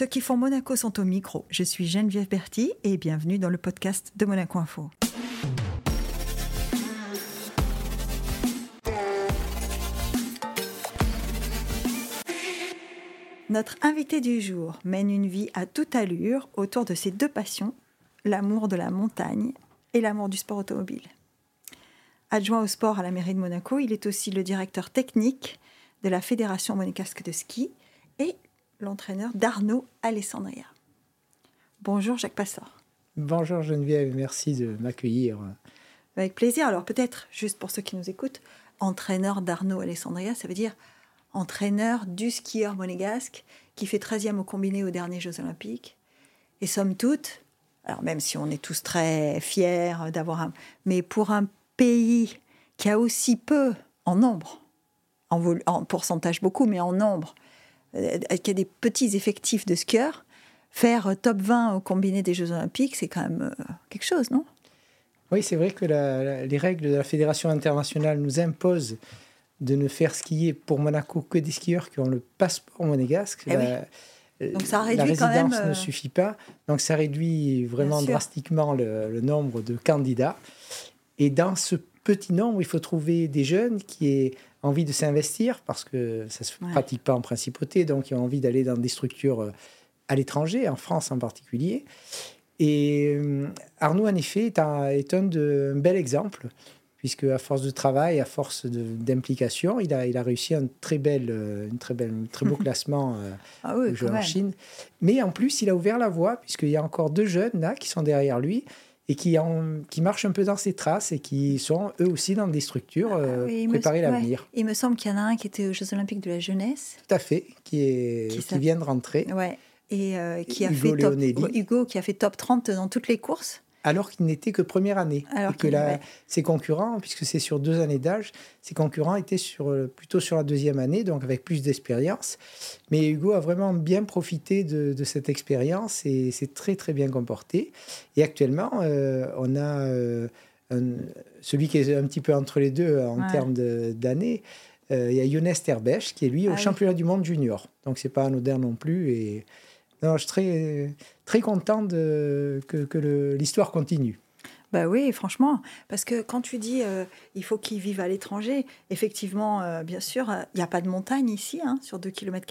Ceux qui font Monaco sont au micro. Je suis Geneviève Berti et bienvenue dans le podcast de Monaco Info. Notre invité du jour mène une vie à toute allure autour de ses deux passions, l'amour de la montagne et l'amour du sport automobile. Adjoint au sport à la mairie de Monaco, il est aussi le directeur technique de la Fédération monégasque de ski et l'entraîneur d'Arnaud Alessandria. Bonjour Jacques Passard. Bonjour Geneviève, merci de m'accueillir. Avec plaisir. Alors peut-être, juste pour ceux qui nous écoutent, entraîneur d'Arnaud Alessandria, ça veut dire entraîneur du skieur monégasque qui fait 13e au combiné aux derniers Jeux Olympiques. Et somme toute, alors même si on est tous très fiers d'avoir un... Mais pour un pays qui a aussi peu en nombre, en, en pourcentage beaucoup, mais en nombre, qui a des petits effectifs de skieurs, faire top 20 au combiné des Jeux Olympiques, c'est quand même euh, quelque chose, non? Oui, c'est vrai que les règles de la Fédération internationale nous imposent de ne faire skier pour Monaco que des skieurs qui ont le passeport monégasque. Eh la, Donc ça réduit la résidence quand même, ne suffit pas. Donc ça réduit vraiment drastiquement le, le, nombre de candidats. Et dans ce petit nombre, il faut trouver des jeunes qui aient envie de s'investir parce que ça ne se ouais. pratique pas en principauté, donc qui ont envie d'aller dans des structures à l'étranger, en France en particulier. Et Arnaud, en effet, est un, est un, de, un bel exemple puisque à force de travail, à force d'implication, il a, il a réussi un très bel, une très belle, très beau classement euh, ah oui, en Chine. Mais en plus, il a ouvert la voie, puisqu'il y a encore deux jeunes là qui sont derrière lui et qui, en, qui marchent un peu dans ses traces et qui sont eux aussi dans des structures euh, oui, préparer l'avenir. Ouais. Il me semble qu'il y en a un qui était aux Jeux Olympiques de la jeunesse. Tout à fait, qui, est, qui, qui vient de rentrer. Ouais. Et euh, qui a Hugo fait top. Hugo qui a fait top 30 dans toutes les courses alors qu'il n'était que première année. Alors et que la, ouais. ses concurrents, puisque c'est sur deux années d'âge, ses concurrents étaient sur, plutôt sur la deuxième année, donc avec plus d'expérience. Mais Hugo a vraiment bien profité de, de cette expérience et s'est très très bien comporté. Et actuellement, euh, on a euh, un, celui qui est un petit peu entre les deux en Ouais. termes d'années. Euh, il y a Younes Terbech qui est lui au Ah oui. championnat du monde junior. Donc c'est pas anodin non plus. Et non, je suis très, très content de, que, l'histoire continue. Bah oui, franchement, parce que quand tu dis euh, il faut qu'ils vivent à l'étranger, effectivement, euh, bien sûr, euh, il n'y a pas de montagne ici, hein, sur 2 km.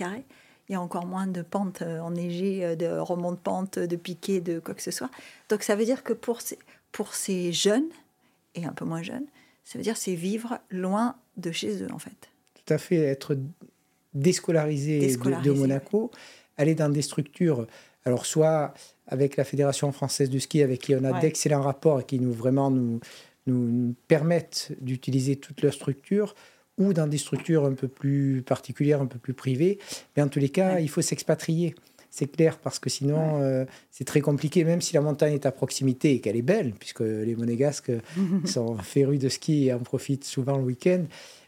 Il y a encore moins de pentes euh, enneigées, euh, de remontes de pentes, de piquets, de quoi que ce soit. Donc ça veut dire que pour ces, pour ces jeunes, et un peu moins jeunes, ça veut dire c'est vivre loin de chez eux, en fait. Tout à fait, être déscolarisé, de- Déscolarisé, de, Monaco, aller dans des structures, alors soit avec la Fédération française du ski, avec qui on a Ouais. d'excellents rapports et qui nous vraiment nous, nous, permettent d'utiliser toute leur structure, ou dans des structures un peu plus particulières, un peu plus privées. Mais en tous les cas, Ouais. il faut s'expatrier. C'est clair, parce que sinon, euh, c'est très compliqué, même si la montagne est à proximité et qu'elle est belle, puisque les monégasques sont férus de ski et en profitent souvent le week-end,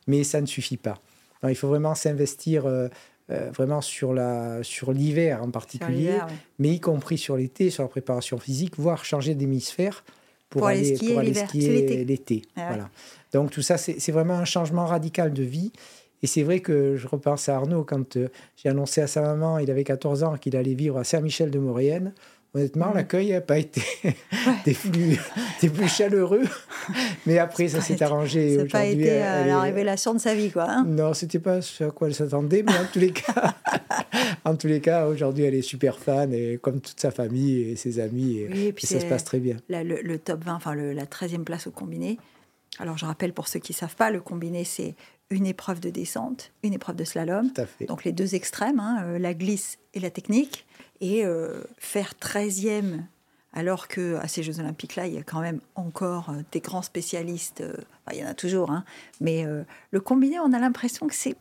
mais ça ne suffit pas. Non, il faut vraiment s'investir euh, euh, vraiment sur la sur l'hiver en particulier, l'hiver, ouais. mais y compris sur l'été, sur la préparation physique, voire changer d'hémisphère pour, Pour aller skier pour aller l'hiver. skier l'été. Ah ouais. voilà. Donc tout ça, c'est vraiment un changement radical de vie. Et c'est vrai que je repense à Arnaud quand euh, j'ai annoncé à sa maman, il avait 14 ans, qu'il allait vivre à Saint-Michel-de-Maurienne. Honnêtement, l'accueil n'a pas été des, plus, des plus chaleureux. Mais après, ça s'est arrangé. Ça n'a pas été euh, la révélation de sa vie, quoi. hein. non, c'était pas ce à quoi elle s'attendait, mais en tous les cas, en tous les cas, aujourd'hui, elle est super fan et comme toute sa famille et ses amis, et, Oui, et puis et ça se passe très bien. la- le, le top 20, enfin le- la 13e place au combiné. Alors je rappelle pour ceux qui ne savent pas, le combiné c'est une épreuve de descente, une épreuve de slalom, Tout à fait. donc les deux extrêmes, hein, euh, la glisse et la technique, et euh, faire 13e alors que à ces Jeux Olympiques-là, il y a quand même encore euh, des grands spécialistes, euh, enfin, il y en a toujours, hein, mais euh, le combiné, on a l'impression que c'est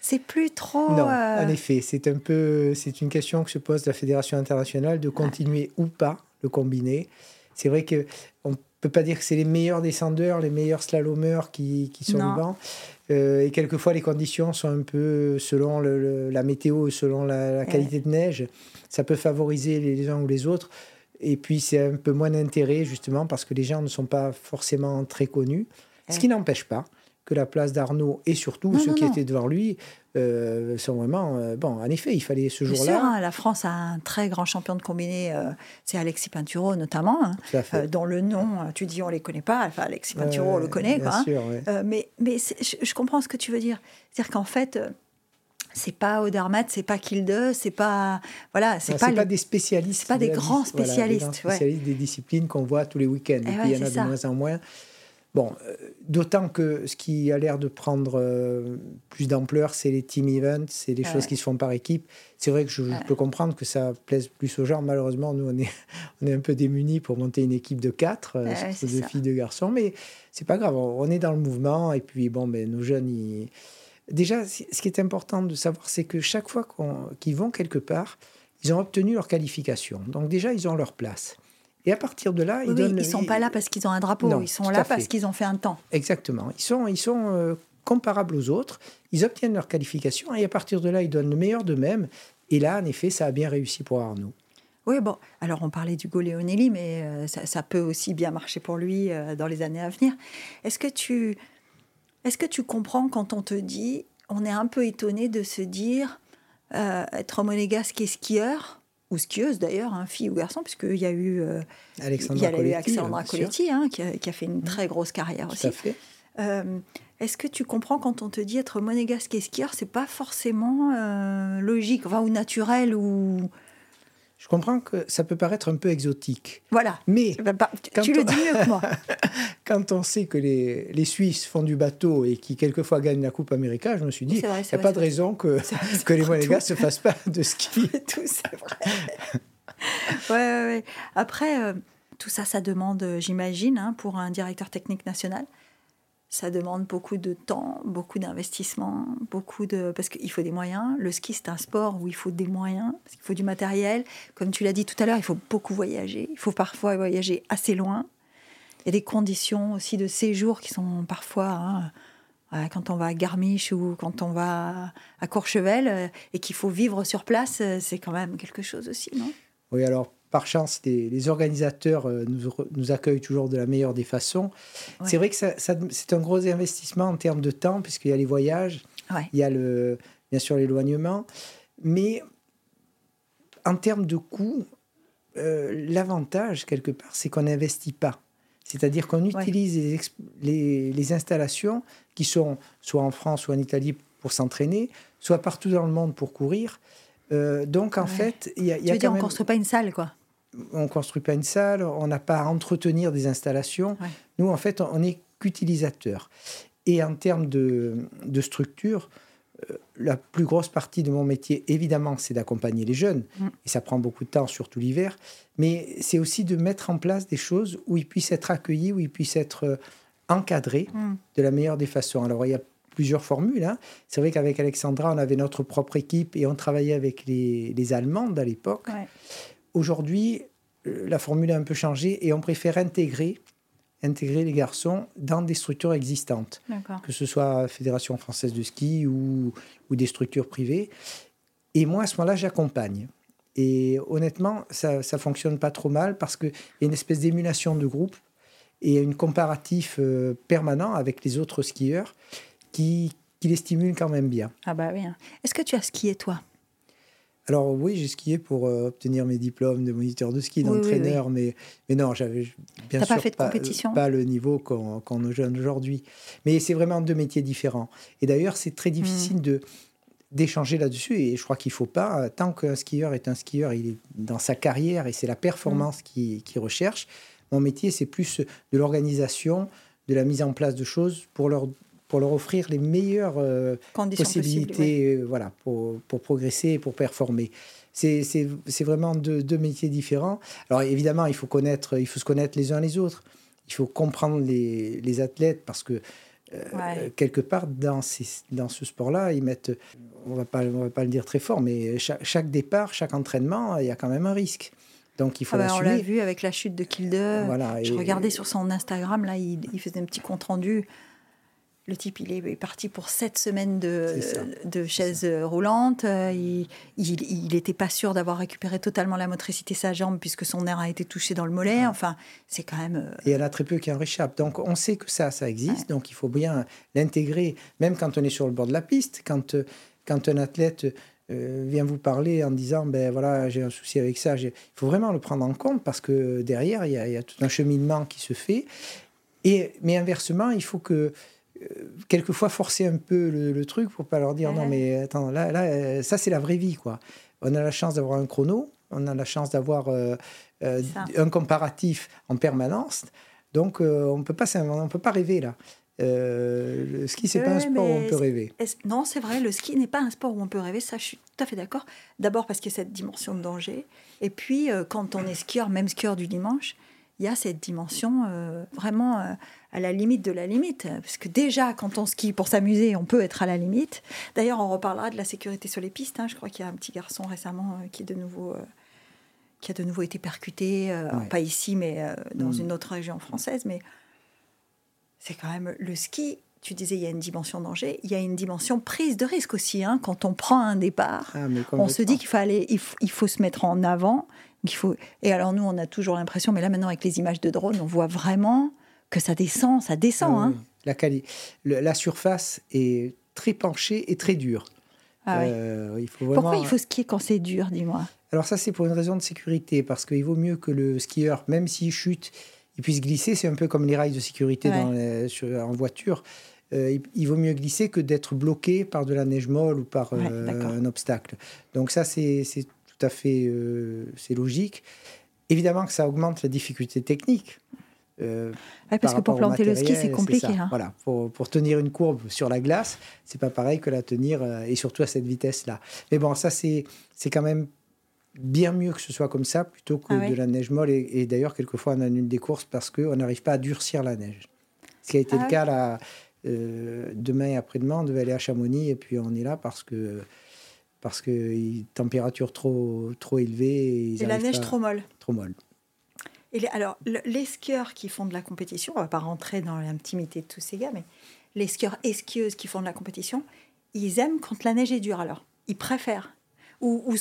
c'est plus trop... non, euh, en effet, c'est un peu, c'est une question que se pose la fédération internationale de continuer ou pas le combiné. C'est vrai que on peut pas dire que c'est les meilleurs descendeurs, les meilleurs slalomeurs qui, qui sont Non. devant. Euh, et quelquefois, les conditions sont un peu selon le- le- la météo, selon la, la qualité de neige. Ça peut favoriser les, les uns ou les autres. Et puis, c'est un peu moins d'intérêt, justement, parce que les gens ne sont pas forcément très connus. Ce qui n'empêche pas que la place d'Arnaud et surtout Non, ceux non, qui non. étaient devant lui euh, sont vraiment. Euh, bon, en effet, il fallait ce jour-là. Hein, la France a un très grand champion de combiné, euh, c'est Alexis Pinturo notamment, hein, dont le nom, tu dis on les connaît pas, enfin Alexis Pinturo, on le connaît, quoi. Hein. Sûr, mais mais je, comprends ce que tu veux dire. C'est-à-dire qu'en fait. c'est pas Odermatt, c'est pas Kilde, c'est pas voilà, c'est pas, pas des spécialistes, pas des grands spécialistes, des spécialistes des disciplines qu'on voit tous les week-ends. Et, puis il y en a de moins en moins. Bon, euh, d'autant que ce qui a l'air de prendre euh, plus d'ampleur, c'est les team events, c'est les choses qui se font par équipe. C'est vrai que je, peux comprendre que ça plaise plus aux gens. Malheureusement, nous, on est, on est un peu démunis pour monter une équipe de quatre, euh, deux filles, deux garçons. Mais c'est pas grave, on est dans le mouvement. Et puis, bon, ben, nos jeunes, ils... déjà, ce qui est important de savoir, c'est que chaque fois qu'ils vont quelque part, ils ont obtenu leur qualification. Donc déjà, ils ont leur place. Et à partir de là, ils oui, Ils sont pas là parce qu'ils ont un drapeau, ils sont là parce qu'ils ont fait un temps. Exactement. Ils sont, ils sont euh, comparables aux autres, ils obtiennent leur qualification et à partir de là, ils donnent le meilleur d'eux-mêmes. Et là, en effet, ça a bien réussi pour Arnaud. Oui, bon, alors on parlait d'Hugo Leonelli, mais euh, ça, peut aussi bien marcher pour lui euh, dans les années à venir. Est-ce que, tu, est que tu comprends quand on te dit, on est un peu étonné de se dire, être monégasque et skieur, ou skieuse d'ailleurs, hein, fille ou garçon, puisqu'il y a eu, euh, Alexandra Coletti, hein, qui, a, fait une mmh. très grosse carrière aussi. Euh, est-ce que tu comprends quand on te dit être monégasque et skieur, c'est pas forcément euh, logique, enfin, ou naturel ou je comprends que ça peut paraître un peu exotique. Voilà. Mais tu, le dis mieux que moi. quand on sait que les, les, Suisses font du bateau et qui quelquefois gagnent la Coupe Américaine, je me suis dit, il n'y a pas de raison que, que les Monégas se fassent pas de ski. tout, c'est vrai. ouais, ouais, ouais. Après, euh, tout ça, ça demande, j'imagine, hein, pour un directeur technique national, ça demande beaucoup de temps, beaucoup d'investissement, beaucoup de parce qu'il faut des moyens. Le ski c'est un sport où il faut des moyens, parce qu'il faut du matériel. Comme tu l'as dit tout à l'heure, il faut beaucoup voyager. Il faut parfois voyager assez loin. Il y a des conditions aussi de séjour qui sont parfois hein, quand on va à Garmisch ou quand on va à Courchevel euh, et qu'il faut vivre sur place, euh, c'est quand même quelque chose aussi, non? Oui, alors par chance, les, organisateurs euh, nous, accueillent toujours de la meilleure des façons. C'est vrai que c'est un gros investissement en termes de temps, puisqu'il y a les voyages, il y a le, bien sûr l'éloignement. Mais en termes de coût, euh, l'avantage, quelque part, c'est qu'on n'investit pas. C'est-à-dire qu'on utilise les, les, installations qui sont soit en France, soit en Italie pour s'entraîner, soit partout dans le monde pour courir. Euh, donc en fait, il y a, tu veux dire, on ne construit pas une salle, quoi on construit pas une salle, on n'a pas à entretenir des installations. Nous, en fait, on n'est qu'utilisateur. Et en termes de, structure, euh, la plus grosse partie de mon métier, évidemment, c'est d'accompagner les jeunes. Mm. Et ça prend beaucoup de temps, surtout l'hiver. Mais c'est aussi de mettre en place des choses où ils puissent être accueillis, où ils puissent être euh, encadrés mm. de la meilleure des façons. Alors, il y a plusieurs formules. Hein. C'est vrai qu'avec Alexandra, on avait notre propre équipe et on travaillait avec les, les Allemandes à l'époque. Aujourd'hui, euh, la formule a un peu changé et on préfère intégrer, intégrer les garçons dans des structures existantes, que ce soit Fédération française de ski ou, ou des structures privées. Et moi, à ce moment-là, j'accompagne. Et honnêtement, ça ne fonctionne pas trop mal parce qu'il y a une espèce d'émulation de groupe et un comparatif euh, permanent avec les autres skieurs qui, qui les stimule quand même bien. Ah bah oui. Hein. Est-ce que tu as skié toi? Alors oui, j'ai skié pour euh, obtenir mes diplômes de moniteur de ski, d'entraîneur, mais, mais non, j'avais bien sûr pas, fait de compétition pas le niveau qu'on qu a aujourd'hui. Mais c'est vraiment deux métiers différents. Et d'ailleurs, c'est très difficile mmh. de d'échanger là-dessus et je crois qu'il faut pas tant qu'un skieur est un skieur il est dans sa carrière et c'est la performance mmh. qu'il qui recherche mon métier c'est plus de l'organisation de la mise en place de choses pour leur pour leur offrir les meilleures euh, possibilités euh, voilà, pour, pour, progresser et pour performer. C'est vraiment deux, deux, métiers différents. Alors évidemment, il faut, connaître, il faut se connaître les uns les autres. Il faut comprendre les, les athlètes parce que euh, quelque part dans, ces, dans ce sport-là, ils mettent, on va pas, on va pas le dire très fort, mais chaque, chaque, départ, chaque entraînement, il y a quand même un risque. Donc il faut ah bah, On l'a vu avec la chute de Kilde. Voilà, Je regardais sur son Instagram, là, il, il faisait un petit compte rendu le type, il est parti pour sept semaines de, de chaise roulante. Il n'était pas sûr d'avoir récupéré totalement la motricité de sa jambe puisque son nerf a été touché dans le mollet. Enfin, c'est quand même. Euh, Et y en a très peu qui en réchappent. Donc, on sait que ça, ça existe. Donc, il faut bien l'intégrer, même quand on est sur le bord de la piste. Quand, quand un athlète euh, vient vous parler en disant ben voilà j'ai un souci avec ça il faut vraiment le prendre en compte parce que derrière il y, a, tout un cheminement qui se fait et mais inversement il faut que euh, quelquefois forcer un peu le, truc pour pas leur dire non mais attends là là euh, ça c'est la vraie vie quoi on a la chance d'avoir un chrono on a la chance d'avoir un comparatif en permanence donc on peut pas on peut pas rêver là euh, le ski, c'est pas un sport où on peut rêver. non, c'est vrai, le ski n'est pas un sport où on peut rêver, ça je suis tout à fait d'accord. D'abord parce qu'il y a cette dimension de danger, et puis euh, quand on est skieur, même skieur du dimanche, il y a cette dimension euh, vraiment à la limite de la limite. Parce que déjà, quand on skie pour s'amuser, on peut être à la limite. D'ailleurs, on reparlera de la sécurité sur les pistes. Hein. Je crois qu'il y a un petit garçon récemment qui est de nouveau qui a de nouveau été percuté, pas ici, mais dans mm. une autre région française. Mais c'est quand même le ski. Tu disais, il y a une dimension danger, il y a une dimension prise de risque aussi. Hein. Quand on prend un départ, ah, on se dit qu'il faut, aller, il faut, se mettre en avant. Il faut... Et alors, nous, on a toujours l'impression, mais là, maintenant, avec les images de drone, on voit vraiment que ça descend, ça descend. Ah hein. la, quali... la surface est très penchée et très dure. Ah euh, il faut Pourquoi il faut skier quand c'est dur, dis-moi? Alors ça, c'est pour une raison de sécurité, parce qu'il vaut mieux que le skieur, même s'il chute, il puisse glisser. C'est un peu comme les rails de sécurité dans en voiture. Euh, il, vaut mieux glisser que d'être bloqué par de la neige molle ou par euh, un obstacle. Donc ça, c'est tout à fait c'est logique. Évidemment que ça augmente la difficulté technique. Parce que pour planter le ski, c'est compliqué. Hein. Voilà, pour, pour, tenir une courbe sur la glace, c'est pas pareil que la tenir, et surtout à cette vitesse-là. Mais bon, ça, c'est quand même bien mieux que ce soit comme ça plutôt que ah de la neige molle. Et, d'ailleurs, quelquefois, on annule des courses parce qu'on n'arrive pas à durcir la neige. Ce qui a été le ah cas là, euh, demain et après-demain, on devait aller à Chamonix et puis on est là parce que parce que température trop trop élevée. Et, la neige trop molle. Trop molle. Et alors, les skieurs qui font de la compétition, on va pas rentrer dans l'intimité de tous ces gars, mais les skieurs et skieuses qui font de la compétition, ils aiment quand la neige est dure. Alors, ils préfèrent ou,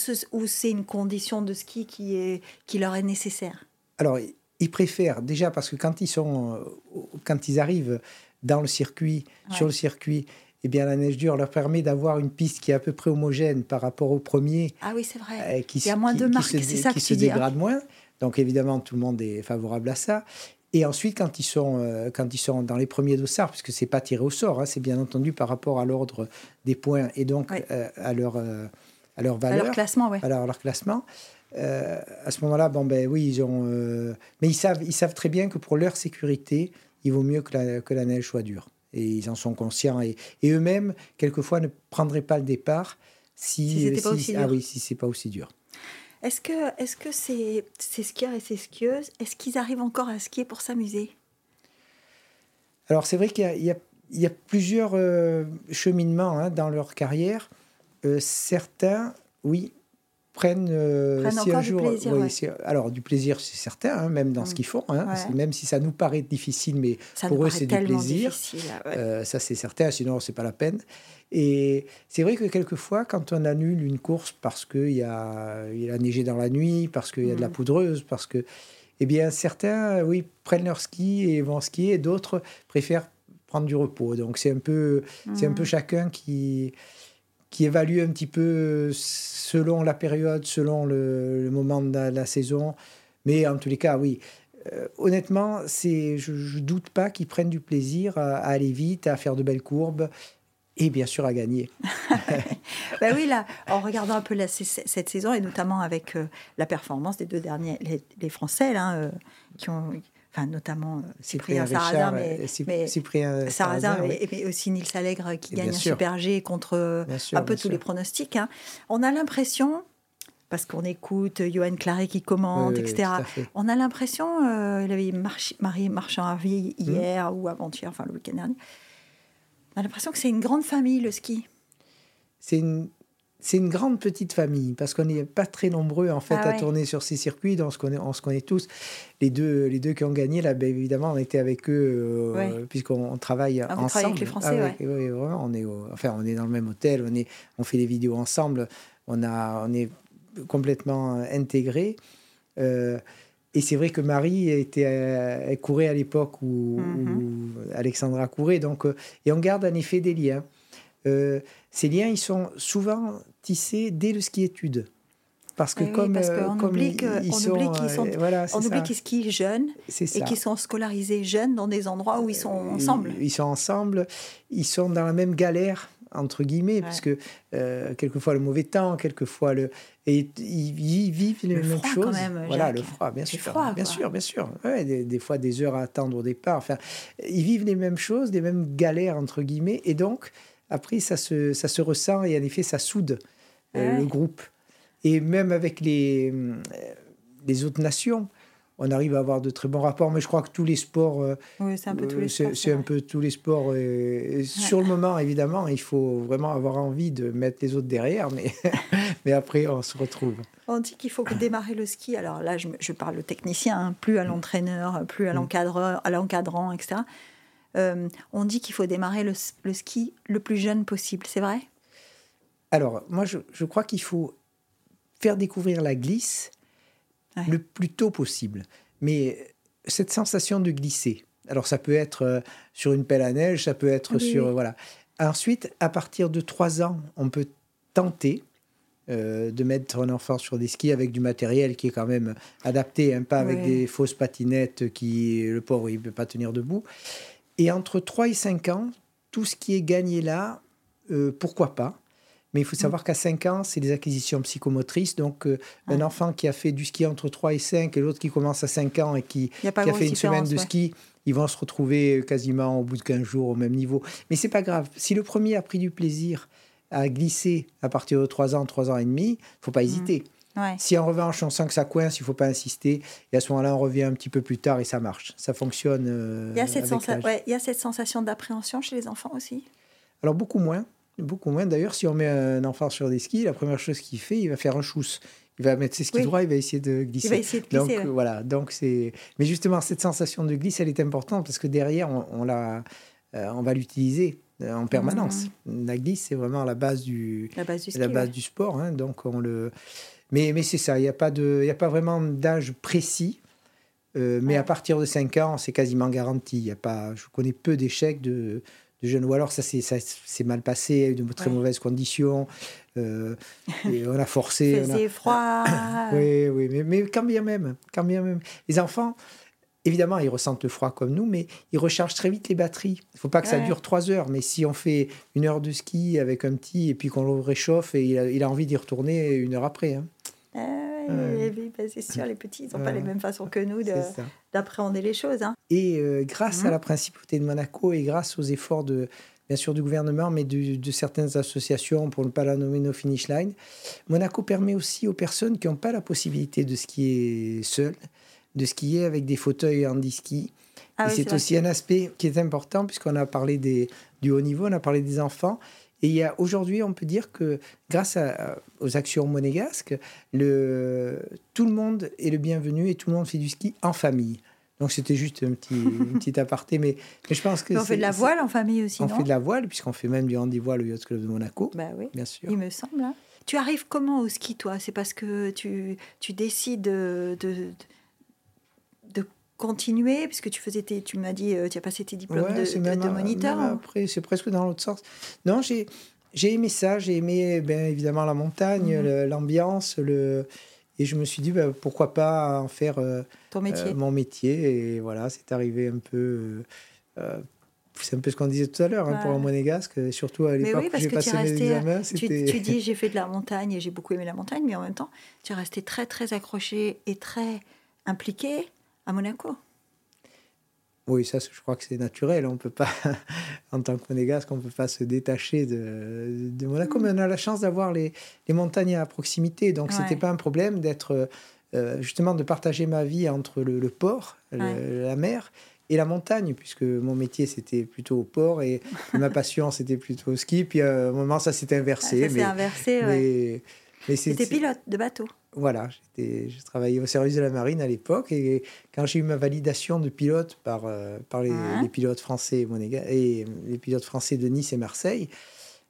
c'est une condition de ski qui, est, qui leur est nécessaire Alors, ils préfèrent déjà parce que quand ils, sont, euh, quand ils arrivent dans le circuit, sur le circuit, eh bien, la neige dure leur permet d'avoir une piste qui est à peu près homogène par rapport au premier. Ah oui, c'est vrai. Euh, qui, Il y a moins de marques, c'est ça qui se hein. dégrade moins. Donc, évidemment, tout le monde est favorable à ça. Et ensuite, quand ils sont, euh, quand ils sont dans les premiers dossards, puisque c'est pas tiré au sort, hein, c'est bien entendu par rapport à l'ordre des points et donc à leur à leur valeur. À leur classement, oui. À leur, classement. Euh, à ce moment-là, bon, ben oui, ils ont. Euh, mais ils savent, ils savent très bien que pour leur sécurité, il vaut mieux que la, que la neige soit dure. Et ils en sont conscients. Et, et eux-mêmes, quelquefois, ne prendraient pas le départ si, si pas aussi dur. Ah oui, si c'est pas aussi dur. Est-ce que, est-ce que ces, ces skieurs et ces skieuses, est-ce qu'ils arrivent encore à skier pour s'amuser? Alors c'est vrai qu'il y a, plusieurs euh, cheminements hein, dans leur carrière. Euh, certains, oui, prennent, euh, si un jour, du plaisir, alors du plaisir, c'est certain, hein, même dans ce mm. qu'ils font, hein, même si ça nous paraît difficile, mais pour eux c'est du plaisir. Euh, ça c'est certain, sinon c'est pas la peine. Et c'est vrai que quelquefois, quand on annule une course parce qu'il y a, il a neigé dans la nuit, parce qu'il y a de la mm. poudreuse, parce que, eh bien certains, oui, prennent leur ski et vont skier, et d'autres préfèrent prendre du repos. Donc c'est un peu, c'est un peu mm. chacun qui qui évalue un petit peu selon la période, selon le, moment de la, saison. Mais en tous les cas, oui. Euh, honnêtement, c'est, je ne doute pas qu'ils prennent du plaisir à, aller vite, à faire de belles courbes et bien sûr à gagner. ben oui, là, en regardant un peu cette saison et notamment avec euh, la performance des deux derniers, les, Français là, euh, qui ont enfin notamment euh, Cyprien, Sarrazin, mais, mais Cyprien Sarrazin, mais, aussi Nils Allègre qui gagne un super G contre euh, un peu tous les pronostics. Hein. On a l'impression, parce qu'on écoute Johan Claret qui commente, etc. On a l'impression, euh, il avait Marie Marchand-Harvey hier ou avant-hier, enfin le week-end dernier. On a l'impression que c'est une grande famille le ski. C'est une c'est une grande petite famille parce qu'on n'est pas très nombreux en fait ah à tourner sur ces circuits. Donc on se connaît, on se connaît tous. Les deux, les deux qui ont gagné là, ben, évidemment, on était avec eux euh, puisqu'on travaille ah, ensemble. avec les Français, ah, oui, vraiment, on est, enfin, on est dans le même hôtel, on est, on fait des vidéos ensemble. On a, on est complètement intégrés. Euh, et c'est vrai que Marie était, elle courait à l'époque où, où, Alexandra courait, donc et on garde en effet des liens. ces liens, ils sont souvent tissés dès le ski étude parce que comme, on oublie qu'ils skient jeunes et qu'ils sont scolarisés jeunes dans des endroits où ils sont ensemble. Ils, sont ensemble, ils sont dans la même galère entre guillemets, parce que euh, quelquefois le mauvais temps, quelquefois le et ils, vivent les mêmes choses. voilà, le froid, bien sûr, bien sûr, bien sûr. des, des, fois des heures à attendre au départ. Enfin, ils vivent les mêmes choses, les mêmes galères entre guillemets, et donc après ça se ça se ressent et en effet ça soude euh, le groupe. Et même avec les, euh, les autres nations, on arrive à avoir de très bons rapports. Mais je crois que tous les sports. Euh, oui, c'est un peu tous les sports. C'est un peu tous les sports. Sur le moment, évidemment, il faut vraiment avoir envie de mettre les autres derrière, mais, mais après, on se retrouve. On dit qu'il faut démarrer le ski. Alors là, je, je parle au technicien, hein, plus à l'entraîneur, plus à mm. à l'encadrant, etc. Euh, on dit qu'il faut démarrer le, le, ski le plus jeune possible. C'est vrai? Alors, moi, je, je crois qu'il faut faire découvrir la glisse le plus tôt possible. Mais cette sensation de glisser, alors ça peut être euh, sur une pelle à neige, ça peut être sur... Voilà. Ensuite, à partir de 3 ans, on peut tenter euh, de mettre un enfant sur des skis avec du matériel qui est quand même adapté, hein, pas avec des fausses patinettes qui, le pauvre, il ne peut pas tenir debout. Et entre 3 et 5 ans, tout ce qui est gagné là, euh, pourquoi pas? Mais il faut mm. savoir qu'à 5 ans, c'est des acquisitions psychomotrices. Donc, euh, un enfant qui a fait du ski entre 3 et 5 et l'autre qui commence à 5 ans et qui, a, fait une semaine de ski, ils vont se retrouver quasiment au bout de 15 jours au même niveau. Mais c'est pas grave. Si le premier a pris du plaisir à glisser à partir de 3 ans, 3 ans et demi, il faut pas mm. Si en revanche on sent que ça coince, il faut pas insister. Et à ce moment-là, on revient un petit peu plus tard et ça marche. Ça fonctionne. Euh, il, y a cette il y a cette sensation d'appréhension chez les enfants aussi? Alors beaucoup moins. Beaucoup moins. D'ailleurs, si on met un enfant sur des skis, la première chose qu'il fait, il va faire un chousse. Il va mettre ses skis droits, il va essayer de glisser. Il va essayer de glisser. Donc, voilà. Donc, c'est... Mais justement, cette sensation de glisse, elle est importante parce que derrière, on, la, euh, on va l'utiliser euh, en permanence. Mmh. La glisse, c'est vraiment la base du, la base du, ski, la base du sport. Hein. donc, on le... Mais, mais c'est ça, il n'y a, pas de, a pas vraiment d'âge précis. Euh, mais à partir de 5 ans, c'est quasiment garanti. Y a pas, je connais peu d'échecs de, de jeunes. Ou alors ça s'est mal passé, de très mauvaises conditions. Euh, et on a forcé. C'est froid. oui, oui, mais, mais quand bien même, quand bien même. Les enfants, évidemment, ils ressentent le froid comme nous, mais ils rechargent très vite les batteries. Il ne faut pas que ça dure trois heures, mais si on fait une heure de ski avec un petit et puis qu'on le réchauffe, et il a, envie d'y retourner une heure après. Hein. Bah, c'est sûr, les petits, ils n'ont pas les mêmes façons que nous d'appréhender les choses. Hein. Et euh, grâce à mhm. la principauté de Monaco et grâce aux efforts de, bien sûr du gouvernement, mais de, certaines associations, pour ne pas la nommer No Finish Line, Monaco permet aussi aux personnes qui n'ont pas la possibilité de skier seules, de skier avec des fauteuils handi-ski. Ah et c'est aussi un aspect qui est important puisqu'on a parlé des, du haut niveau, on a parlé des enfants. Et il y a aujourd'hui, on peut dire que grâce aux actions monégasques, le, tout le monde est le bienvenu et tout le monde fait du ski en famille. Donc c'était juste un petit, une petite aparté, mais, mais je pense que... on fait de la voile en famille aussi, On fait de la voile, puisqu'on fait même du handi-voile au Yacht Club de Monaco. Bah oui, bien sûr. Il me semble. Hein. Tu arrives comment au ski, toi? C'est parce que tu, tu décides de, de, continuer puisque tu faisais tes, tu m'as dit euh, tu as passé tes diplômes de, moniteur après c'est presque dans l'autre sens non j'ai j'ai aimé ça j'ai aimé bien évidemment la montagne mhm. l'ambiance le et je me suis dit bah, pourquoi pas en faire euh, Ton métier. Euh, mon métier et voilà c'est arrivé un peu c'est un peu ce qu'on disait tout à l'heure hein, pour un monégasque, surtout à l'époque où j'ai passé mes examens. Tu, tu dis j'ai fait de la montagne et j'ai beaucoup aimé la montagne, mais en même temps, tu es resté très très accroché et très impliqué à Monaco. Oui, ça, je crois que c'est naturel. On peut pas, en tant que monégasque, on ne peut pas se détacher de, de Monaco. Mais on a la chance d'avoir les, les, montagnes à proximité. Donc, ce n'était pas un problème d'être, euh, justement, de partager ma vie entre le, port, la mer, et la montagne, puisque mon métier, c'était plutôt au port et ma passion, c'était plutôt au ski. Puis, à un moment, ça s'est inversé. ça s'est inversé, mais, mais C'était pilote de bateau voilà, je travaillais au service de la marine à l'époque et quand j'ai eu ma validation de pilote par, euh, par les, pilotes français et les pilotes français de Nice et Marseille,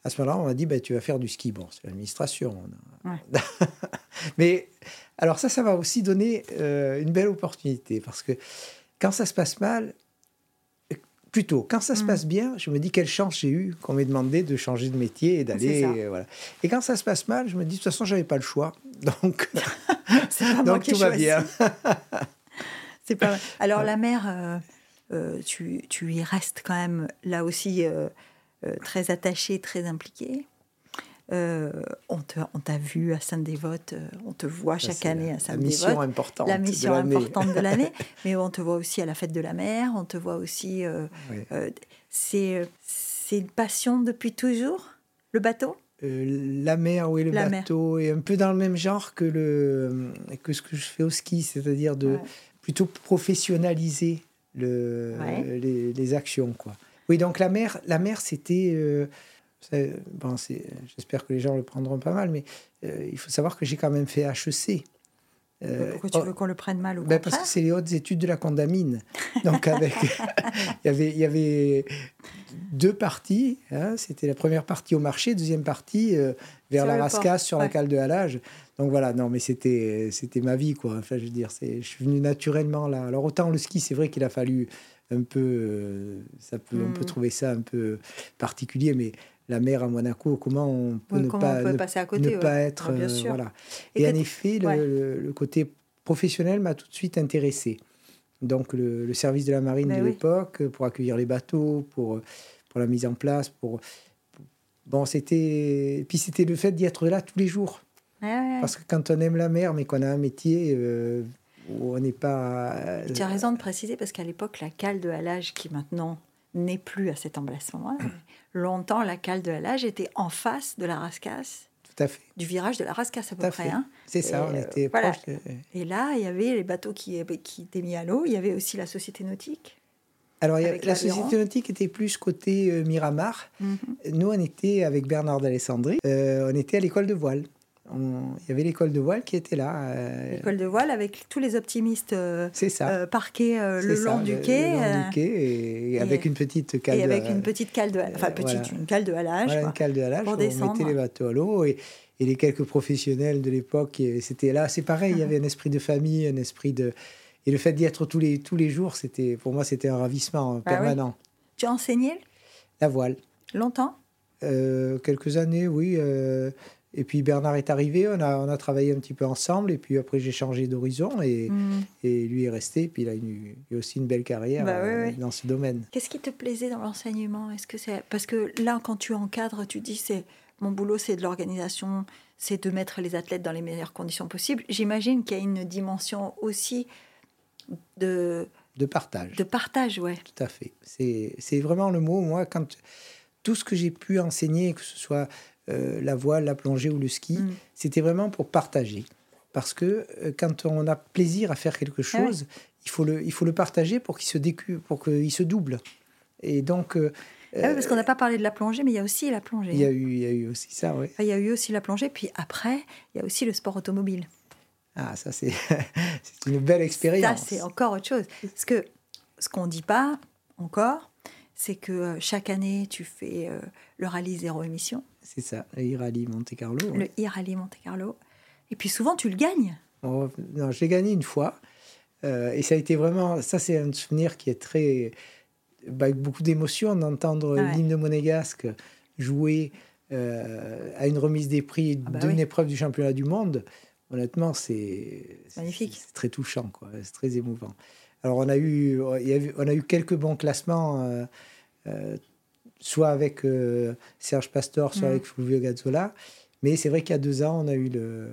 à ce moment-là, on m'a dit bah, tu vas faire du ski. Bon, c'est l'administration. Mais alors ça, ça va aussi donner euh, une belle opportunité parce que quand ça se passe mal, Plutôt, quand ça se mm. passe bien, je me dis quelle chance j'ai eu qu'on m'ait demandé de changer de métier et d'aller. voilà. Et quand ça se passe mal, je me dis de toute façon, j'avais pas le choix. Donc, donc tout va bien. C'est pas Alors, la mère, euh, euh, tu, tu, y restes quand même là aussi euh, très attachée, très impliquée? Euh, on t'a vu à Sainte-Dévote, euh, on te voit chaque année à Sainte-Dévote. La mission importante. La mission importante de l'année. mais on te voit aussi à la fête de la mer, on te voit aussi. Euh, c'est une passion depuis toujours, le bateau? La mer, oui, le bateau, et un peu dans le même genre que, le, que ce que je fais au ski, c'est-à-dire de plutôt professionnaliser le, les, les, actions. Quoi. Oui, donc la mer, la mer c'était Bon, J'espère que les gens le prendront pas mal, mais euh, il faut savoir que j'ai quand même fait HEC. Euh, Pourquoi tu veux qu'on le prenne mal ou ben Parce que c'est les hautes études de la condamine. Donc, avec, il, y avait, il y avait deux parties. Hein. C'était la première partie au marché, deuxième partie euh, vers la rascasse sur la cale de halage. Donc voilà, non, mais c'était, c'était ma vie, quoi. Enfin, je veux dire, je suis venu naturellement là. Alors, autant le ski, c'est vrai qu'il a fallu un peu. ça peut, On peut hmm. trouver ça un peu particulier, mais la mer à Monaco, comment on peut ne pas, passer à côté, ne pas être. Euh, voilà. Et, en effet, le, côté professionnel m'a tout de suite intéressé. Donc, le, service de la marine ben de l'époque, pour accueillir les bateaux, pour, pour la mise en place, pour. Bon, c'était. Puis c'était le fait d'y être là tous les jours. Parce que quand on aime la mer, mais qu'on a un métier euh, où on n'est pas. Tu as raison de préciser, parce qu'à l'époque, la cale de halage qui maintenant n'est plus à cet emplacement. Longtemps, la cale de halage était en face de la rascasse. Tout à fait. Du virage de la rascasse à peu près. Hein. C'est ça, on était proche Et là, il y avait les bateaux qui, qui étaient mis à l'eau. Il y avait aussi la société nautique. Alors, la société nautique était plus côté euh, Miramar. Mhm. Nous, on était avec Bernard d'Alessandrie. Euh, on était à l'école de voile il y avait l'école de voile qui était là. Euh, l'école de voile avec tous les optimistes euh, euh, parqués le, long du quai. Le long du quai et, avec une petite cale. Et avec une petite cale de, enfin petite, une cale de halage. une cale de halage pour, descendre. On mettait les bateaux à l'eau et, et, les quelques professionnels de l'époque, c'était là. C'est pareil, il y avait un esprit de famille, un esprit de et le fait d'y être tous les tous les jours, c'était pour moi c'était un ravissement ah permanent. Tu as enseigné La voile. Longtemps? quelques années, oui. Et puis Bernard est arrivé, on a, on a travaillé un petit peu ensemble, et puis après j'ai changé d'horizon, et, mm. et lui est resté, puis il a, eu aussi une belle carrière bah euh, dans ce domaine. Qu'est-ce qui te plaisait dans l'enseignement? Est-ce que c'est parce que là, quand tu encadres, tu dis c'est mon boulot, c'est de l'organisation, c'est de mettre les athlètes dans les meilleures conditions possibles. J'imagine qu'il y a une dimension aussi de de partage. De partage, ouais. Tout à fait. C'est vraiment le mot. Moi, quand tout ce que j'ai pu enseigner, que ce soit euh, la voile, la plongée ou le ski. Mm. C'était vraiment pour partager. Parce que euh, quand on a plaisir à faire quelque ah chose, il, faut le, il faut le partager pour qu'il se, décu pour qu'il se double. Et donc. Euh, ah parce qu'on n'a pas parlé de la plongée, mais il y a aussi la plongée. Il y a eu, il y a eu aussi ça, oui. Il y a eu aussi la plongée, puis après, il y a aussi le sport automobile. Ah, ça, c'est une belle expérience. Ça, c'est encore autre chose. Parce que ce qu'on ne dit pas encore, c'est que chaque année, tu fais le rallye zéro émission. C'est ça, le e-rallye Monte Carlo. Le e-rallye Monte Carlo. Et puis souvent, tu le gagnes. Oh, non, je l'ai gagné une fois. Euh, et ça a été vraiment. Ça, c'est un souvenir qui est très. Avec beaucoup d'émotion d'entendre l'hymne monégasque jouer euh, à une remise des prix ah bah d'une épreuve du championnat du monde. Honnêtement, c'est. Magnifique. C'est très touchant, quoi. C'est très émouvant. Alors, on a eu, on a eu quelques bons classements. Euh, soit avec euh, Serge Pastor, soit mm. avec Fulvio Gazzola. Mais c'est vrai qu'il y a deux ans, on a eu le,